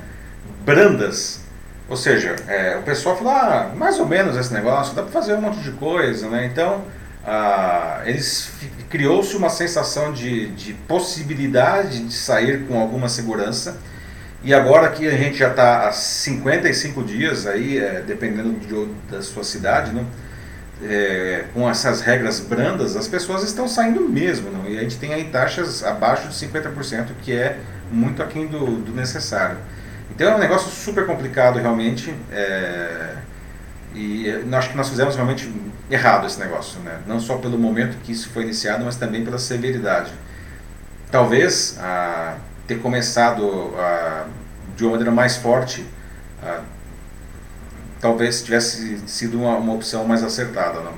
brandas. Ou seja, é, o pessoal falou, ah, mais ou menos esse negócio, dá para fazer um monte de coisa, né? Então, ah, eles criou-se uma sensação de, de possibilidade de sair com alguma segurança. E agora que a gente já está há 55 dias aí, é, dependendo de- da sua cidade, né? É, com essas regras brandas, as pessoas estão saindo mesmo, não? e a gente tem aí taxas abaixo de 50%, que é muito aquém do, do necessário. Então é um negócio super complicado realmente, é, e acho que nós fizemos realmente errado esse negócio, né? não só pelo momento que isso foi iniciado, mas também pela severidade. Talvez ter começado ah, de uma maneira mais forte ah, talvez tivesse sido uma, uma opção mais acertada, não?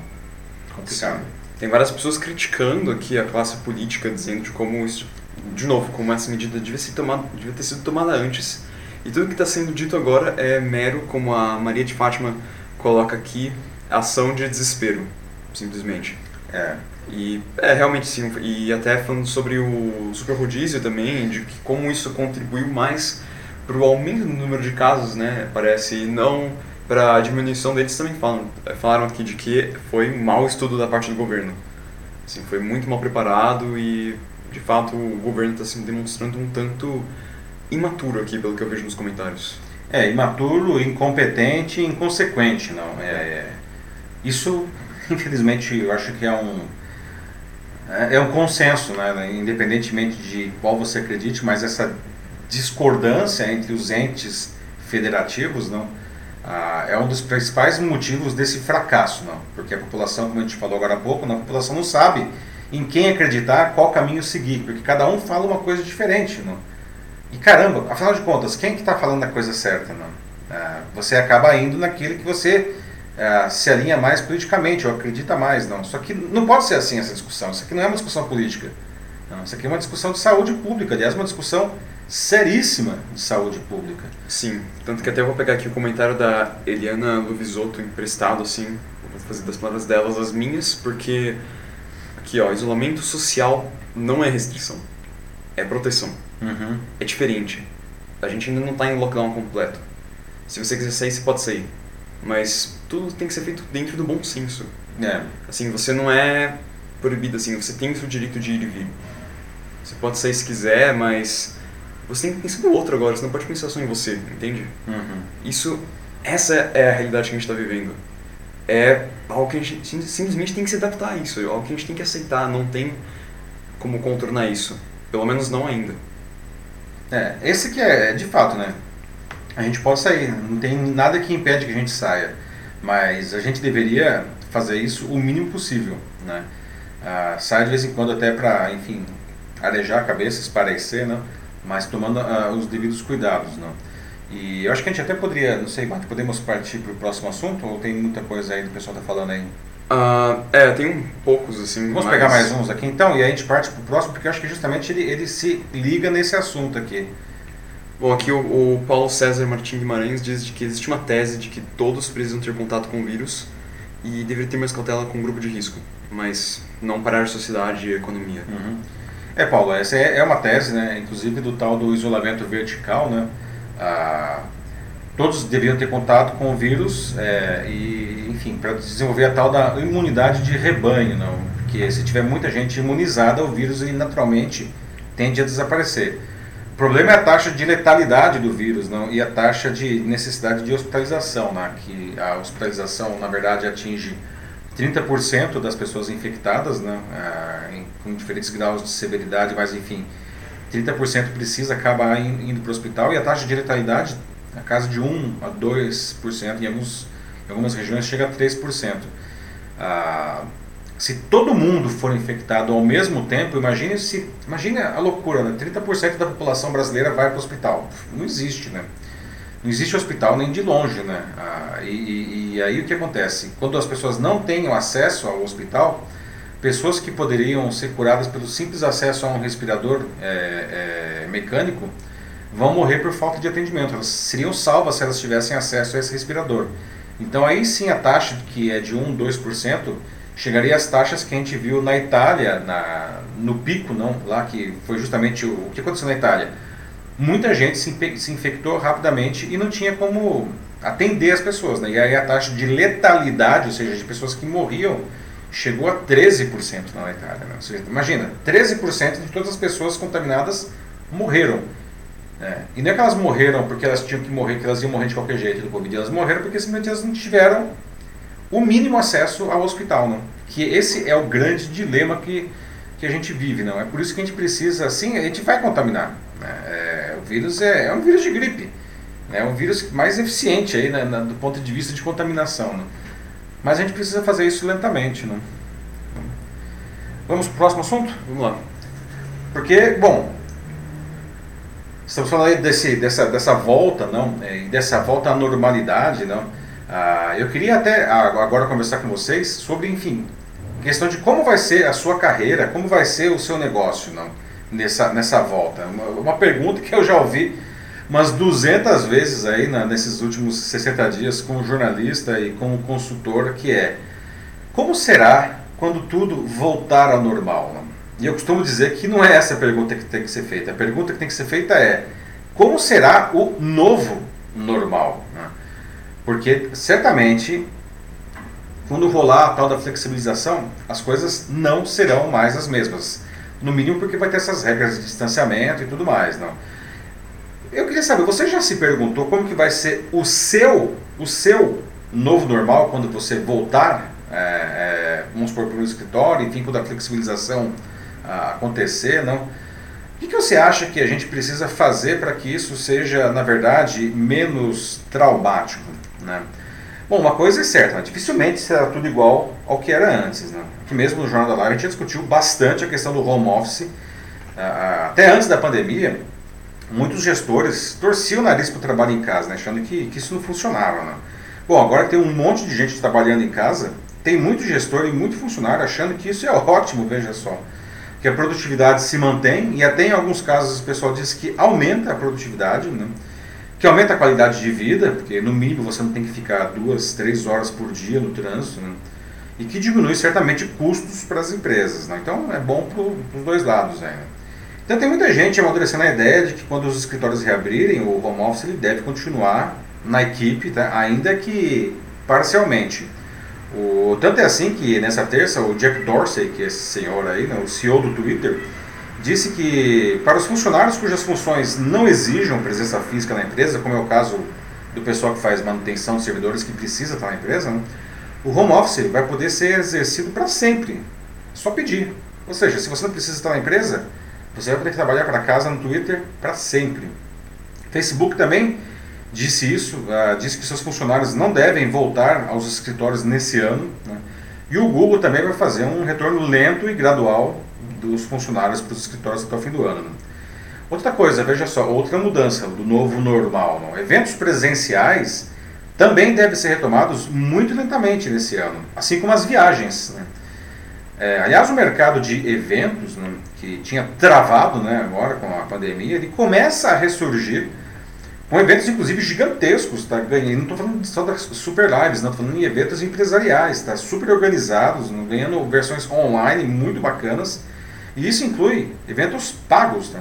Complicado. Sim. Tem várias pessoas criticando aqui a classe política, dizendo de como isso, de novo, como essa medida devia, ser tomada, devia ter sido tomada antes. E tudo que está sendo dito agora é mero, como a Maria de Fátima coloca aqui, ação de desespero, simplesmente. É. E é realmente sim, e até falando sobre o super rodízio também, de que como isso contribuiu mais para o aumento do número de casos, né, parece, não para a diminuição deles também falam, falaram aqui de que foi mau estudo da parte do governo. Assim, foi muito mal preparado e, de fato, o governo está se demonstrando um tanto imaturo aqui, pelo que eu vejo nos comentários. É, imaturo, incompetente e inconsequente, não. É, é, isso, infelizmente, eu acho que é um é é um consenso, né? Independentemente de qual você acredite, mas essa discordância entre os entes federativos, não, ah, é um dos principais motivos desse fracasso, não? Porque a população, como a gente falou agora há pouco, não, a população não sabe em quem acreditar, qual caminho seguir, porque cada um fala uma coisa diferente, não? E caramba, afinal de contas, quem que está falando a coisa certa, não? Ah, você acaba indo naquele que você ah, se alinha mais politicamente, ou acredita mais, não. Só que não pode ser assim essa discussão. Isso aqui não é uma discussão política. Não, isso aqui é uma discussão de saúde pública, aliás, uma discussão seríssima de saúde pública. Sim, tanto que até eu vou pegar aqui o comentário da Eliana Luvisotto emprestado, assim, vou fazer das palavras delas as minhas, porque aqui ó, isolamento social não é restrição, é proteção, Uhum. é diferente. A gente ainda não está em lockdown completo. Se você quiser sair, você pode sair, mas tudo tem que ser feito dentro do bom senso. É, Assim, você não é proibido assim, você tem o seu direito de ir e vir. Você pode sair se quiser, mas você tem que pensar no outro agora, você não pode pensar só em você, entende? uhum. Isso, essa é a realidade que a gente está vivendo. É algo que a gente sim- simplesmente tem que se adaptar a isso, é algo que a gente tem que aceitar, não tem como contornar isso. Pelo menos não ainda. É, esse que é, de fato, né? A gente pode sair, não tem nada que impede que a gente saia, mas a gente deveria fazer isso o mínimo possível, né? Ah, sai de vez em quando até para, enfim, arejar a cabeça, esparecer, né? Mas tomando ah, os devidos cuidados, né? E eu acho que a gente até poderia, não sei, Mate, podemos partir para o próximo assunto ou tem muita coisa aí do pessoal tá falando aí? Ah, é, tem poucos assim. Vamos mas- pegar mais uns aqui então e aí a gente parte para o próximo porque eu acho que justamente ele, ele se liga nesse assunto aqui. Bom, aqui o, o Paulo César Martins Guimarães diz que existe uma tese de que todos precisam ter contato com o vírus e deveria ter mais cautela com o grupo de risco, mas não parar a sociedade e a economia. Uhum. É, Paulo, essa é, é uma tese, né, inclusive do tal do isolamento vertical, né? Ah, todos deveriam ter contato com o vírus é, e, enfim, para desenvolver a tal da imunidade de rebanho, não? porque se tiver muita gente imunizada, o vírus ele, naturalmente tende a desaparecer. O problema é a taxa de letalidade do vírus não? e a taxa de necessidade de hospitalização, né? que a hospitalização, na verdade, atinge 30% das pessoas infectadas, né? Ah, em, com diferentes graus de severidade, mas enfim, 30% precisa acabar indo para o hospital e a taxa de letalidade, na casa de 1 a 2%, em, alguns, em algumas regiões chega a 3%. Ah, se todo mundo for infectado ao mesmo tempo, imagine se, imagine a loucura, né? 30% da população brasileira vai para o hospital. Não existe, né? Não existe hospital nem de longe, né? Ah, e, e, aí o que acontece? Quando as pessoas não têm acesso ao hospital, pessoas que poderiam ser curadas pelo simples acesso a um respirador é, é, mecânico vão morrer por falta de atendimento. Elas seriam salvas se elas tivessem acesso a esse respirador. Então aí sim a taxa que é de 1, 2%, chegaria às taxas que a gente viu na Itália, na, no pico, não, lá que foi justamente o, o que aconteceu na Itália. Muita gente se, se infectou rapidamente e não tinha como atender as pessoas, né? E aí a taxa de letalidade, ou seja, de pessoas que morriam, chegou a 13% na Itália. Né? Seja, imagina, 13% de todas as pessoas contaminadas morreram. Né? E não é que elas morreram porque elas tinham que morrer, que elas iam morrer de qualquer jeito do Covid, elas morreram porque simplesmente elas não tiveram o mínimo acesso ao hospital, não? Que esse é o grande dilema que, que a gente vive, não? É por isso que a gente precisa, sim, a gente vai contaminar. Né? É, o vírus é, é, um vírus de gripe, né? é um vírus mais eficiente aí, né, do ponto de vista de contaminação, não? Mas a gente precisa fazer isso lentamente, não? Vamos para o próximo assunto? Vamos lá. Porque, bom, estamos falando desse, dessa, dessa volta, não? É, dessa volta à normalidade, não? Ah, eu queria até agora conversar com vocês sobre, enfim, questão de como vai ser a sua carreira, como vai ser o seu negócio não, nessa, nessa volta. Uma, uma pergunta que eu já ouvi umas 200 vezes aí na, nesses últimos 60 dias com o jornalista e com o consultor, que é como será quando tudo voltar ao normal? E eu costumo dizer que não é essa a pergunta que tem que ser feita. A pergunta que tem que ser feita é como será o novo normal? Porque certamente, quando rolar a tal da flexibilização, as coisas não serão mais as mesmas. No mínimo porque vai ter essas regras de distanciamento e tudo mais. Não. Eu queria saber, você já se perguntou como que vai ser o seu, o seu novo normal quando você voltar, é, é, vamos supor, para o escritório, enfim, quando a flexibilização a, acontecer, não? O que, que você acha que a gente precisa fazer para que isso seja, na verdade, menos traumático? Né? Bom, uma coisa é certa, né? dificilmente será tudo igual ao que era antes. Né? Mesmo no Jornal da Live a gente discutiu bastante a questão do home office. Até antes da pandemia, muitos gestores torciam o nariz para o trabalho em casa, né? achando que, que isso não funcionava. Né? Bom, agora tem um monte de gente trabalhando em casa, tem muito gestor e muito funcionário achando que isso é ótimo, veja só. Que a produtividade se mantém e até em alguns casos o pessoal diz que aumenta a produtividade. Né? Que aumenta a qualidade de vida, porque no mínimo você não tem que ficar duas, três horas por dia no trânsito, né? e que diminui certamente custos para as empresas. Né? Então é bom para os dois lados. Né? Então tem muita gente amadurecendo a ideia de que quando os escritórios reabrirem, o home office ele deve continuar na equipe, tá? ainda que parcialmente. O, tanto é assim que nessa terça o Jack Dorsey, que é esse senhor aí, né, o CEO do Twitter, disse que para os funcionários cujas funções não exijam presença física na empresa, como é o caso do pessoal que faz manutenção de servidores que precisa estar na empresa, né, o home office vai poder ser exercido para sempre. Só pedir. Ou seja, se você não precisa estar na empresa, você vai poder trabalhar para casa no Twitter para sempre. Facebook também disse isso, uh, disse que seus funcionários não devem voltar aos escritórios nesse ano. Né? E o Google também vai fazer um retorno lento e gradual dos funcionários para os escritórios até o fim do ano. Né? Outra coisa, veja só, outra mudança do novo normal. Não? Eventos presenciais também devem ser retomados muito lentamente nesse ano, assim como as viagens. Né? É, aliás, o mercado de eventos, né, que tinha travado né, agora com a pandemia, ele começa a ressurgir com eventos inclusive gigantescos, tá ganhando, não estou falando só das super lives, não estou falando em eventos empresariais, tá super organizados, ganhando versões online muito bacanas e isso inclui eventos pagos, né?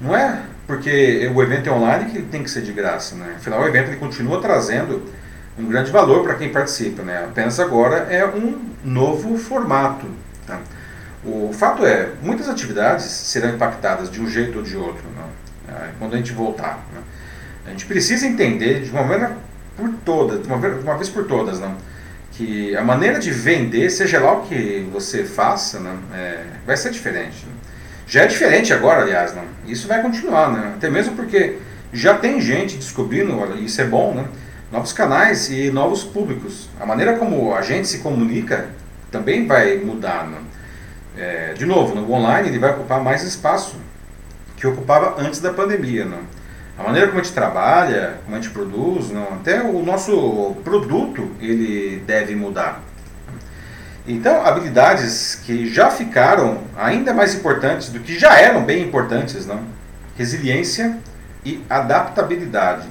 Não é porque o evento é online que ele tem que ser de graça, né? Afinal, o evento ele continua trazendo um grande valor para quem participa, né? Apenas agora é um novo formato, tá? O fato é, muitas atividades serão impactadas de um jeito ou de outro, não? É, quando a gente voltar. Né? A gente precisa entender de uma maneira por todas, de uma, vez por todas, não? Que a maneira de vender, seja lá o que você faça, né, é, vai ser diferente. Né? Já é diferente agora, aliás, não? isso vai continuar, né? até mesmo porque já tem gente descobrindo, e isso é bom, né? novos canais e novos públicos. A maneira como a gente se comunica também vai mudar. Né? É, de novo, no online ele vai ocupar mais espaço que ocupava antes da pandemia. Né? A maneira como a gente trabalha, como a gente produz, não, até o nosso produto ele deve mudar. Então, habilidades que já ficaram ainda mais importantes do que já eram bem importantes, não? resiliência e adaptabilidade.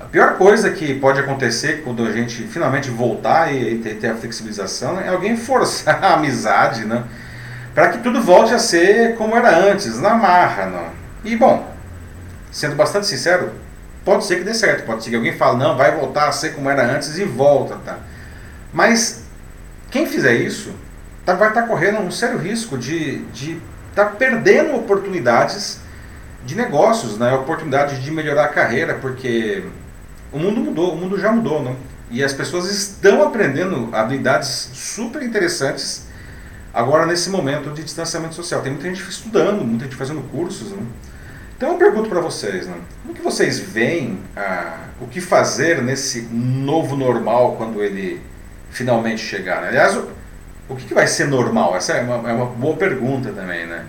A pior coisa que pode acontecer quando a gente finalmente voltar e, ter a flexibilização é alguém forçar a amizade, né? para que tudo volte a ser como era antes, na marra. Não? E bom, sendo bastante sincero, pode ser que dê certo, pode ser que alguém fale, não, vai voltar a ser como era antes e volta, tá? Mas quem fizer isso tá, vai estar tá correndo um sério risco de estar tá perdendo oportunidades de negócios, né? oportunidade de melhorar a carreira, porque o mundo mudou, o mundo já mudou, não? E as pessoas estão aprendendo habilidades super interessantes agora nesse momento de distanciamento social. Tem muita gente estudando, muita gente fazendo cursos, não? Então eu pergunto para vocês, né? como que vocês veem ah, o que fazer nesse novo normal quando ele finalmente chegar? Né? Aliás, o, o que, que, vai ser normal? Essa é uma, é uma boa pergunta também, né?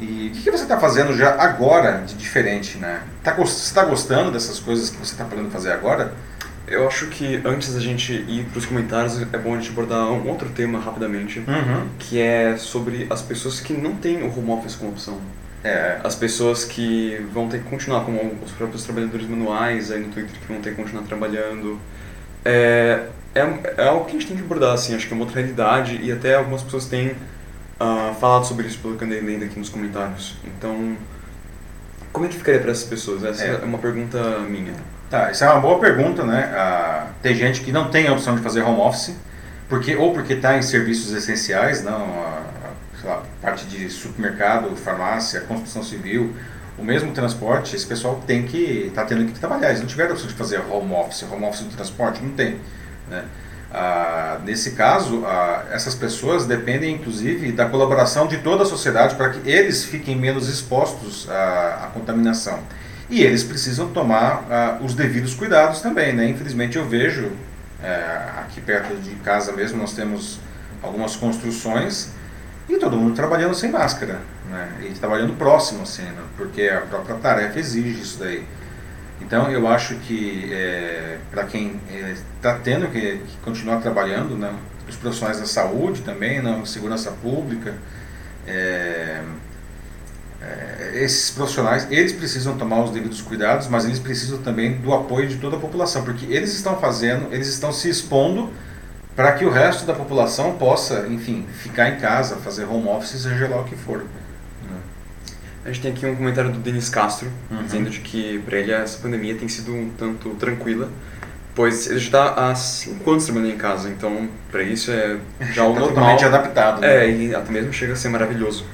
E o que, que você está fazendo já agora de diferente, né? Tá, você está gostando dessas coisas que você está podendo fazer agora? Eu acho que antes da gente ir para os comentários, é bom a gente abordar um outro tema rapidamente, uhum. que é sobre as pessoas que não têm o home office como opção. É, as pessoas que vão ter que continuar, como os próprios trabalhadores manuais aí no Twitter que vão ter que continuar trabalhando. É, é, é algo que a gente tem que abordar, assim, acho que é uma outra realidade e até algumas pessoas têm uh, falado sobre isso pelo que eu andei lendo aqui nos comentários. Então, como é que ficaria para essas pessoas? Essa é. é. uma pergunta minha. Tá, isso é uma boa pergunta, né? Uh, tem gente que não tem a opção de fazer home office, porque, ou porque está em serviços essenciais, não... Uh, lá, parte de supermercado, farmácia, construção civil, o mesmo transporte, esse pessoal tem que está tendo que trabalhar. Eles não tiveram a opção de fazer home office, home office do transporte, não tem. Né? Ah, nesse caso, ah, essas pessoas dependem inclusive da colaboração de toda a sociedade para que eles fiquem menos expostos à, à contaminação. E eles precisam tomar ah, os devidos cuidados também. Né? Infelizmente, eu vejo é, aqui perto de casa mesmo, nós temos algumas construções e todo mundo trabalhando sem máscara, né? E trabalhando próximo, assim, né? porque a própria tarefa exige isso daí. Então eu acho que é, para quem está é, tendo que, que, continuar trabalhando, né? os profissionais da saúde também, né? segurança pública, é, é, esses profissionais, eles precisam tomar os devidos cuidados, mas eles precisam também do apoio de toda a população, porque eles estão fazendo, eles estão se expondo para que o resto da população possa, enfim, ficar em casa, fazer home office, seja lá o que for. Né? A gente tem aqui um comentário do Denis Castro, uhum. dizendo de que para ele essa pandemia tem sido um tanto tranquila, pois ele já está há 5 anos trabalhando em casa, então para isso é já o tá normal. totalmente adaptado. Né? É, e até mesmo chega a ser maravilhoso.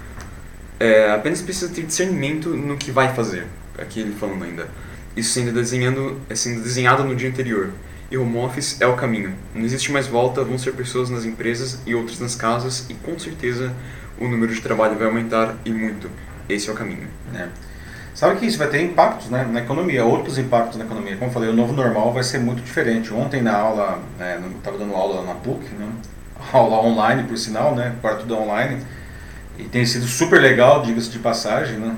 É, apenas precisa ter discernimento no que vai fazer, aqui ele falando ainda. Isso sendo, desenhando, sendo desenhado no dia anterior e home office é o caminho. Não existe mais volta, vão ser pessoas nas empresas e outras nas casas e com certeza o número de trabalho vai aumentar e muito. Esse é o caminho. É. Sabe que isso vai ter impactos né, na economia, outros impactos na economia. Como eu falei, o novo normal vai ser muito diferente. Ontem na aula, estava é, dando aula na PUC, né, aula online por sinal, né, agora tudo online, e tem sido super legal, diga-se de passagem, né,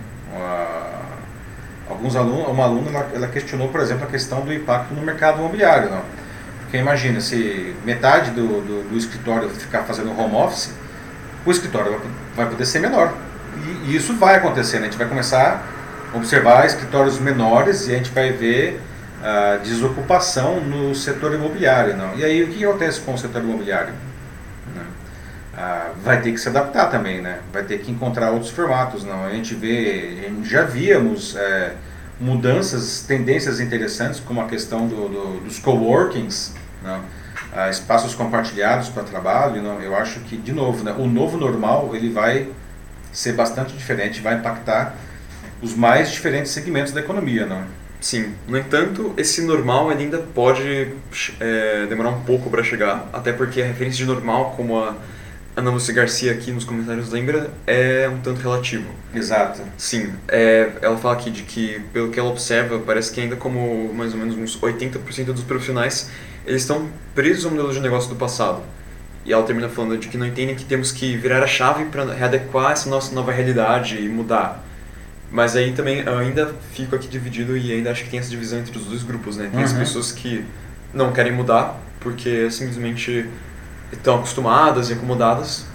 alguns alunos, uma aluna ela, ela, questionou, por exemplo, a questão do impacto no mercado imobiliário. Não? Porque imagina, se metade do, do, do escritório ficar fazendo home office, o escritório vai, vai poder ser menor. E, e, isso vai acontecer, né? a gente vai começar a observar escritórios menores e a gente vai ver a desocupação no setor imobiliário. Não? E aí o que acontece com o setor imobiliário? Ah, vai ter que se adaptar também, né? Vai ter que encontrar outros formatos, não? A gente vê, a gente já víamos é, mudanças, tendências interessantes, como a questão do, do, dos coworkings, não? ah, espaços compartilhados para trabalho, não, eu acho que, de novo, né, o novo normal ele vai ser bastante diferente, vai impactar os mais diferentes segmentos da economia. Não? Sim, no entanto, esse normal ainda pode é, demorar um pouco para chegar, até porque a referência de normal, como a Ana Lúcia Garcia aqui nos comentários lembra, é um tanto relativo. Exato. Sim, é, ela fala aqui de que, pelo que ela observa, parece que ainda como mais ou menos uns 80% dos profissionais, eles estão presos ao modelo de negócio do passado. E ela termina falando de que não entendem que temos que virar a chave para readequar essa nossa nova realidade e mudar. Mas aí também eu ainda fico aqui dividido e ainda acho que tem essa divisão entre os dois grupos, né? Tem uhum. as pessoas que não querem mudar porque simplesmente estão acostumadas e acomodadas,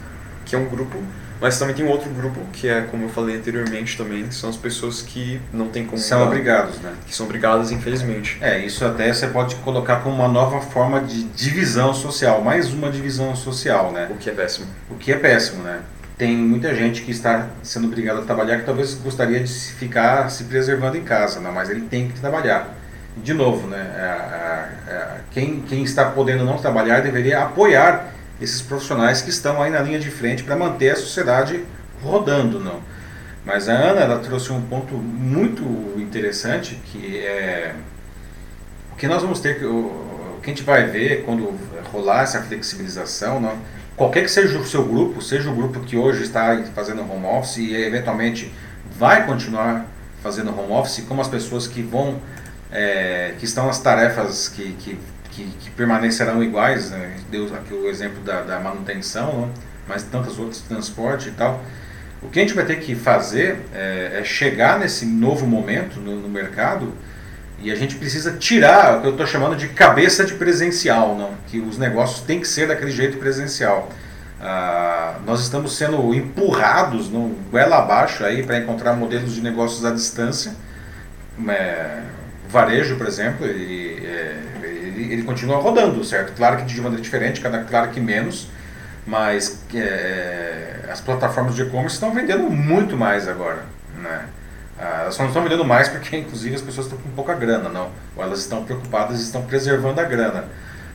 que é um grupo, mas também tem um outro grupo, que é, como eu falei anteriormente também, são as pessoas que não têm como São obrigados, né? Que são obrigadas, infelizmente. É, isso até você pode colocar como uma nova forma de divisão social, mais uma divisão social, né? O que é péssimo. O que é péssimo, né? Tem muita gente que está sendo obrigada a trabalhar que talvez gostaria de ficar se preservando em casa, né? mas ele tem que trabalhar de novo, né, a, a, a, quem, quem está podendo não trabalhar deveria apoiar esses profissionais que estão aí na linha de frente para manter a sociedade rodando, não. Mas a Ana ela trouxe um ponto muito interessante que é o que nós vamos ter que o, que a gente vai ver quando rolar essa flexibilização, não, qualquer que seja o seu grupo, seja o grupo que hoje está fazendo home office e eventualmente vai continuar fazendo home office, como as pessoas que vão é, que estão nas tarefas que, que, que, que permanecerão iguais, né? deu aqui o exemplo da, da manutenção, né? mas tantas outras, transporte e tal. O que a gente vai ter que fazer é, é chegar nesse novo momento no, no, mercado e a gente precisa tirar o que eu estou chamando de cabeça de presencial, não? que os negócios têm que ser daquele jeito presencial. Ah, nós estamos sendo empurrados no goela abaixo aí para encontrar modelos de negócios à distância. É, varejo, por exemplo, ele, é, ele, ele, continua rodando, certo? Claro que de maneira diferente, cada claro que menos, mas é, as plataformas de e-commerce estão vendendo muito mais agora, né? Ah, elas só não estão vendendo mais porque, inclusive, as pessoas estão com pouca grana, não. Ou elas estão preocupadas e estão preservando a grana.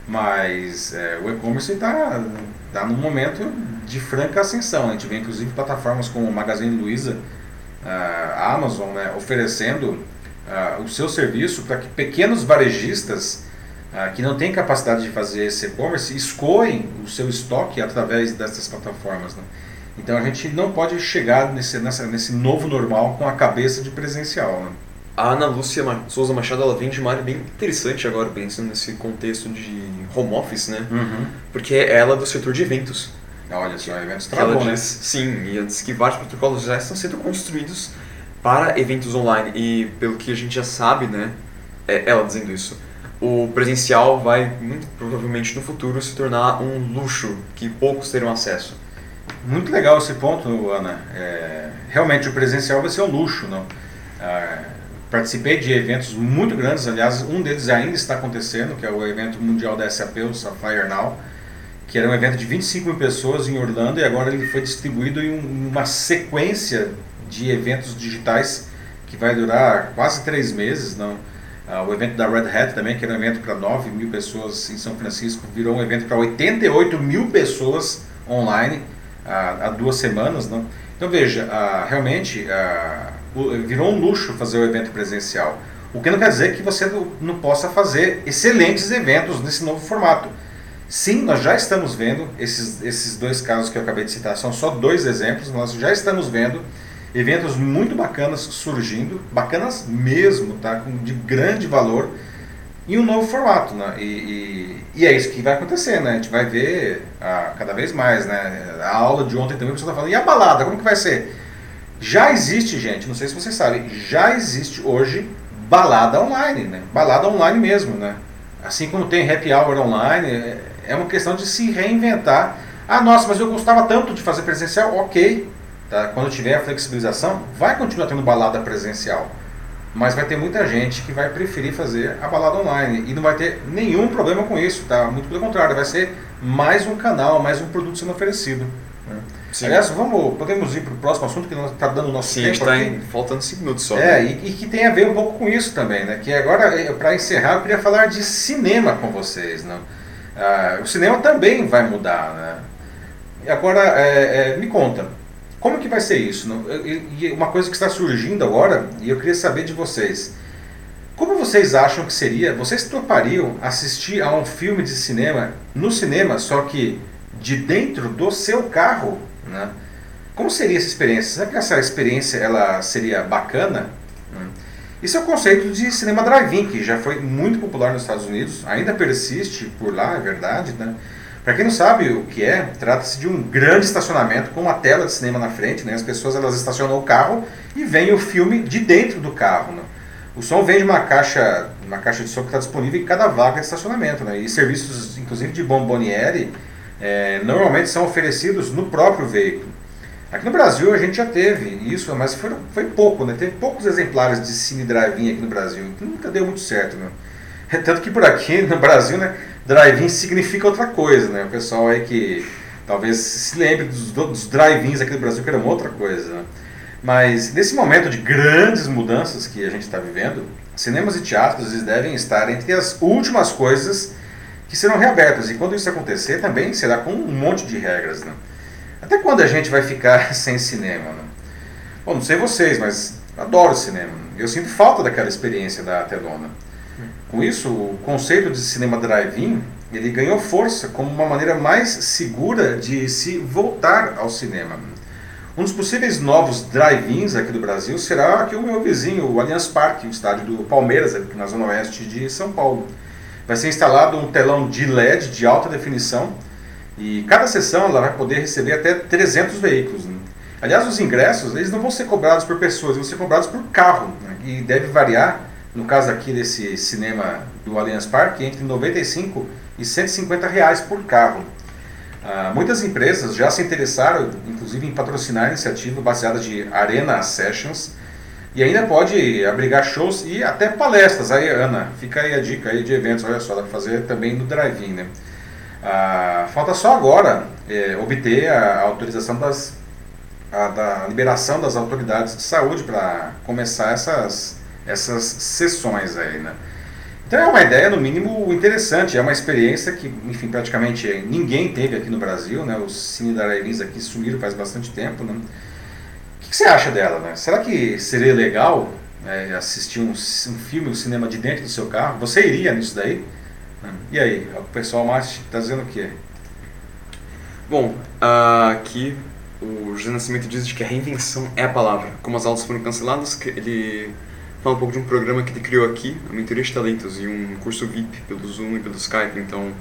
Mas é, o e-commerce está tá num momento de franca ascensão. A gente vê, inclusive, plataformas como o Magazine Luiza, a Amazon, né, oferecendo uh, o seu serviço para que pequenos varejistas uh, que não têm capacidade de fazer esse e-commerce escoem o seu estoque através dessas plataformas. Né? Então a gente não pode chegar nesse, nessa, nesse novo normal com a cabeça de presencial. Né? A Ana Lúcia Souza Machado ela vem de uma área bem interessante agora, pensando nesse contexto de home office, né? Uhum. Porque ela é do setor de eventos. Olha só, eventos travou, né? Sim, e antes que vários protocolos já estão sendo construídos para eventos online e pelo que a gente já sabe, né, é ela dizendo isso, o presencial vai muito provavelmente no futuro se tornar um luxo que poucos terão acesso. Muito legal esse ponto, Ana. É, realmente o presencial vai ser um luxo, não? Ah, participei de eventos muito grandes, aliás, um deles ainda está acontecendo, que é o evento mundial da SAP, o Sapphire Now, que era um evento de 25 mil pessoas em Orlando e agora ele foi distribuído em uma sequência de eventos digitais que vai durar quase três meses. Não? Ah, o evento da Red Hat também, que era um evento para 9 mil pessoas em São Francisco, virou um evento para 88 mil pessoas online ah, há duas semanas. Não? Então veja, ah, realmente ah, virou um luxo fazer o evento presencial. O que não quer dizer que você não possa fazer excelentes eventos nesse novo formato. Sim, nós já estamos vendo esses, esses dois casos que eu acabei de citar, são só dois exemplos, nós já estamos vendo eventos muito bacanas surgindo, bacanas mesmo, tá? De grande valor, em um novo formato, né? E, e, e, é isso que vai acontecer, né? A gente vai ver ah, cada vez mais, né? A aula de ontem também, o pessoal tá falando, e a balada, como que vai ser? Já existe, gente, não sei se vocês sabem, já existe hoje balada online, né? Balada online mesmo, né? Assim como tem happy hour online, é, é uma questão de se reinventar. Ah, nossa, mas eu gostava tanto de fazer presencial, ok. Tá? Quando tiver a flexibilização, vai continuar tendo balada presencial. Mas vai ter muita gente que vai preferir fazer a balada online. E não vai ter nenhum problema com isso, tá? Muito pelo contrário, vai ser mais um canal, mais um produto sendo oferecido. Né? Sim. Aliás, vamos, podemos ir para o próximo assunto que está dando o nosso Sim, tempo. Sim, está faltando 5 minutos só. É, e, e, que tem a ver um pouco com isso também, né? Que agora, é, para encerrar, eu queria falar de cinema com vocês. Não? Ah, o cinema também vai mudar, né? Agora, é, é, me conta, como que vai ser isso? E uma coisa que está surgindo agora, e eu queria saber de vocês, como vocês acham que seria, vocês topariam assistir a um filme de cinema no cinema, só que de dentro do seu carro, né? Como seria essa experiência? Será que essa experiência ela seria bacana? Isso é o conceito de cinema drive-in, que já foi muito popular nos Estados Unidos, ainda persiste por lá, é verdade, né? Para quem não sabe o que é, trata-se de um grande estacionamento com uma tela de cinema na frente, né? As pessoas elas estacionam o carro e vem o filme de dentro do carro, né? O som vem de uma caixa, uma caixa de som que está disponível em cada vaga de estacionamento, né? E serviços, inclusive de bomboniere, é, normalmente são oferecidos no próprio veículo. Aqui no Brasil a gente já teve isso, mas foi, foi pouco, né? Teve poucos exemplares de cine drive-in aqui no Brasil, nunca deu muito certo, né? Tanto que por aqui no Brasil, né, drive-in significa outra coisa, né? O pessoal aí que talvez se lembre dos, dos drive-ins aqui no Brasil que era outra coisa, né? Mas nesse momento de grandes mudanças que a gente está vivendo, cinemas e teatros eles devem estar entre as últimas coisas que serão reabertas. E quando isso acontecer, também será com um monte de regras. Né? Até quando a gente vai ficar sem cinema? Né? Bom, não sei vocês, mas adoro cinema. Eu sinto falta daquela experiência da telona. Com isso, o conceito de cinema drive-in ele ganhou força como uma maneira mais segura de se voltar ao cinema. Um dos possíveis novos drive-ins aqui do Brasil será aqui o meu vizinho, o Allianz Parque, o estádio do Palmeiras, aqui na zona oeste de São Paulo. Vai ser instalado um telão de LED de alta definição e cada sessão ela vai poder receber até 300 veículos. Né? Aliás, os ingressos eles não vão ser cobrados por pessoas, vão ser cobrados por carro né? e deve variar, no caso aqui desse cinema do Allianz Parque, entre 95 e 150 reais por carro. Ah, muitas empresas já se interessaram, inclusive, em patrocinar a iniciativa baseada de Arena Sessions e ainda pode abrigar shows e até palestras. Aí, Ana, fica aí a dica aí de eventos, olha só, dá para fazer também no drive-in, né? Ah, falta só agora é, obter a autorização das, a, da liberação das autoridades de saúde para começar essas, essas sessões aí, né? Então é uma ideia, no mínimo, interessante. É uma experiência que, enfim, praticamente ninguém teve aqui no Brasil. Né? Os cine da aqui sumiram faz bastante tempo. Né? O que você acha dela? Né? Será que seria legal é, assistir um, um filme, um cinema de dentro do seu carro? Você iria nisso daí? E aí, o pessoal mais está dizendo o quê? Bom, uh, aqui o José Nascimento diz que a reinvenção é a palavra. Como as aulas foram canceladas, ele falar um pouco de um programa que ele criou aqui, a Mentoria de Talentos, e um curso VIP pelo Zoom e pelo Skype. Então,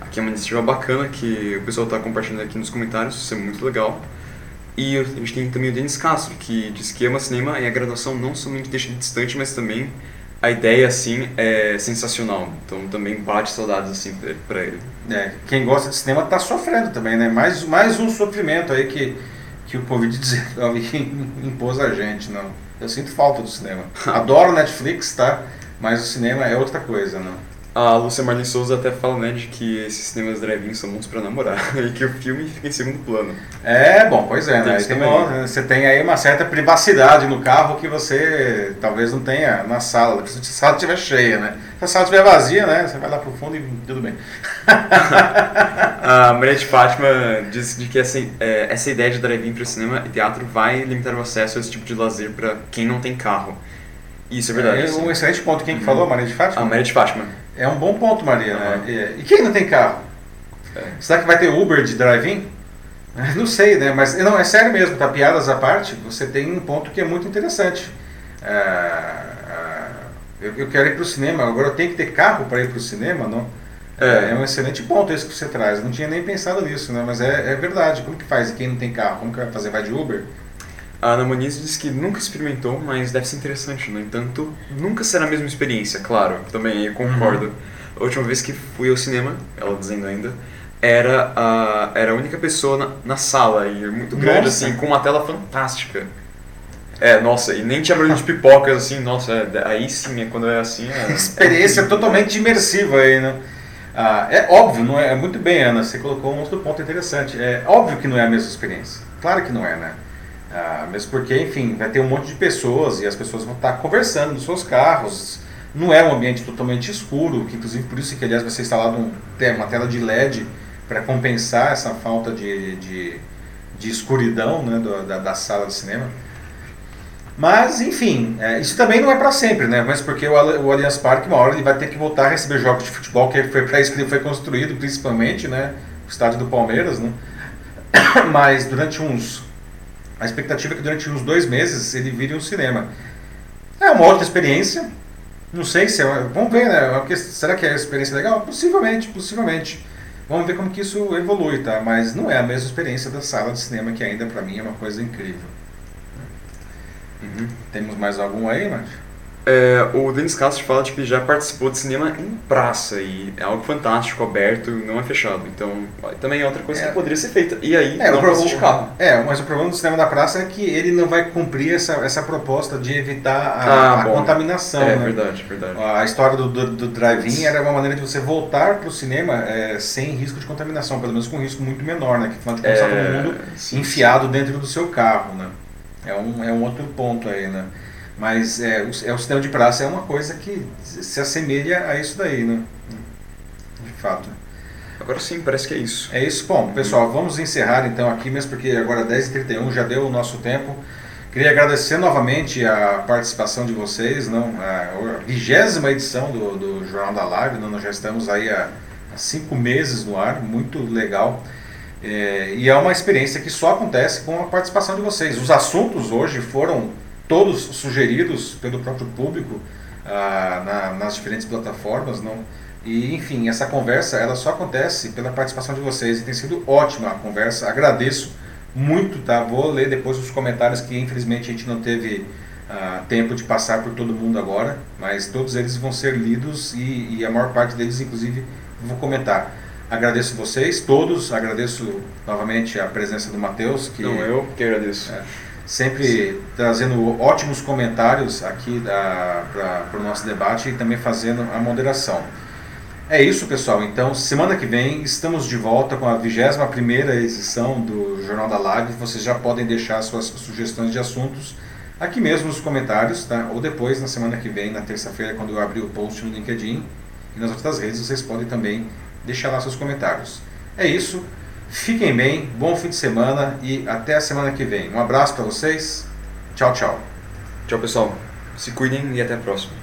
aqui é uma iniciativa bacana que o pessoal está compartilhando aqui nos comentários, isso é muito legal. E a gente tem também o Denis Castro, que diz que ama cinema e a graduação não somente deixa ele distante, mas também a ideia, assim, é sensacional. Então também bate saudades, assim, para ele. É, quem gosta de cinema está sofrendo também, né? Mais, mais um sofrimento aí que, que o Covid-19 impôs a gente, não? Eu sinto falta do cinema. Adoro Netflix, tá? Mas o cinema é outra coisa, né? A Lúcia Marlin Souza até fala, né, de que esses cinemas drive-in são bons para namorar e que o filme fica em segundo plano. É, bom, pois é, né? Tem, né? você tem aí uma certa privacidade no carro que você talvez não tenha na sala, se a sala estiver cheia, né? Se a sala estiver vazia, né, você vai lá pro fundo e tudo bem. a Maria de Fátima disse de que essa, é, essa ideia de drive-in para cinema e teatro vai limitar o acesso a esse tipo de lazer para quem não tem carro. Isso é verdade. É um excelente ponto. Quem que falou? A Maria de Fátima? A Maria de Fátima. É um bom ponto, Maria. Uhum. Né? E quem não tem carro? É. Será que vai ter Uber de drive-in? Não sei, né? Mas não, é sério mesmo, tá? Piadas à parte, você tem um ponto que é muito interessante. É, é, eu, eu, quero ir para o cinema, agora eu tenho que ter carro para ir para o cinema, não? É. é. um excelente ponto esse que você traz. Não tinha nem pensado nisso, né? Mas é, é verdade. Como que faz? E quem não tem carro, como que vai fazer? Vai de Uber? A Ana Moniz diz que nunca experimentou, mas deve ser interessante. No entanto, nunca será a mesma experiência, claro. Também eu concordo. Uhum. A última vez que fui ao cinema, ela dizendo ainda, era a, era a única pessoa na, na sala, e muito grande, nossa. assim, com uma tela fantástica. É, nossa, e nem tinha barulho de pipocas, assim, nossa, é, aí sim, é quando é assim... É, Experiência é totalmente imersiva aí, né? Ah, é óbvio, não é, é muito bem, Ana, você colocou um outro ponto interessante. É óbvio que não é a mesma experiência. Claro que não é, né? Ah, mesmo porque, enfim, vai ter um monte de pessoas e as pessoas vão estar conversando nos seus carros, Não é um ambiente totalmente escuro, que inclusive por isso que aliás vai ser instalado um, uma tela de LED para compensar essa falta de, de, de escuridão né, do, da, da sala de cinema. Mas, enfim, é, isso também não é para sempre, né? Mas porque o, o Allianz Parque, uma hora, ele vai ter que voltar a receber jogos de futebol, que foi para isso que ele foi construído, principalmente, né? O estádio do Palmeiras, né? Mas durante uns. A expectativa é que durante uns dois meses ele vire um cinema. É uma outra experiência. Não sei se é. Vamos ver, né? Será que é uma experiência legal? Possivelmente, possivelmente. Vamos ver como que isso evolui, tá? Mas não é a mesma experiência da sala de cinema, que ainda para mim é uma coisa incrível. Uhum. Temos mais algum aí, Márcio? É, o Denis Castro fala de que já participou de cinema em praça e é algo fantástico, aberto, não é fechado. Então, também é outra coisa é. que poderia ser feita. E aí, é, não precisa de carro. É, mas o problema do cinema da praça é que ele não vai cumprir essa, essa proposta de evitar a, ah, a contaminação. É, né? verdade, verdade. A história do, do, do drive-in era uma maneira de você voltar para o cinema é, sem risco de contaminação, pelo menos com um risco muito menor, né? Que afinal de contas todo mundo sim, enfiado sim. dentro do seu carro, né? É um, é um outro ponto aí, né? Mas é, o, é, o sistema de praça é uma coisa que se assemelha a isso daí, né? De fato. Agora sim, parece que é isso. É isso. Bom, pessoal, vamos encerrar então aqui, mesmo porque agora 10h31 já deu o nosso tempo. Queria agradecer novamente a participação de vocês, não, a vigésima edição do, do Jornal da Live, não, nós já estamos aí há, há cinco meses no ar, muito legal. É, e é uma experiência que só acontece com a participação de vocês. Os assuntos hoje foram todos sugeridos pelo próprio público ah, na, nas diferentes plataformas, não? E enfim, essa conversa ela só acontece pela participação de vocês e tem sido ótima a conversa. Agradeço muito, tá? Vou ler depois os comentários que infelizmente a gente não teve ah, tempo de passar por todo mundo agora, mas todos eles vão ser lidos e, e a maior parte deles, inclusive, vou comentar. Agradeço vocês todos, agradeço novamente a presença do Matheus. Que, Não, eu que agradeço. É, sempre Sim. trazendo ótimos comentários aqui para o nosso debate e também fazendo a moderação. É isso, pessoal. Então, semana que vem estamos de volta com a 21 edição do Jornal da Live. Vocês já podem deixar suas sugestões de assuntos aqui mesmo nos comentários, tá? ou depois, na semana que vem, na terça-feira, quando eu abrir o post no LinkedIn e nas outras redes, vocês podem também deixar lá seus comentários. É isso. Fiquem bem, bom fim de semana e até a semana que vem. Um abraço para vocês. Tchau, tchau. Tchau, pessoal. Se cuidem e até a próxima.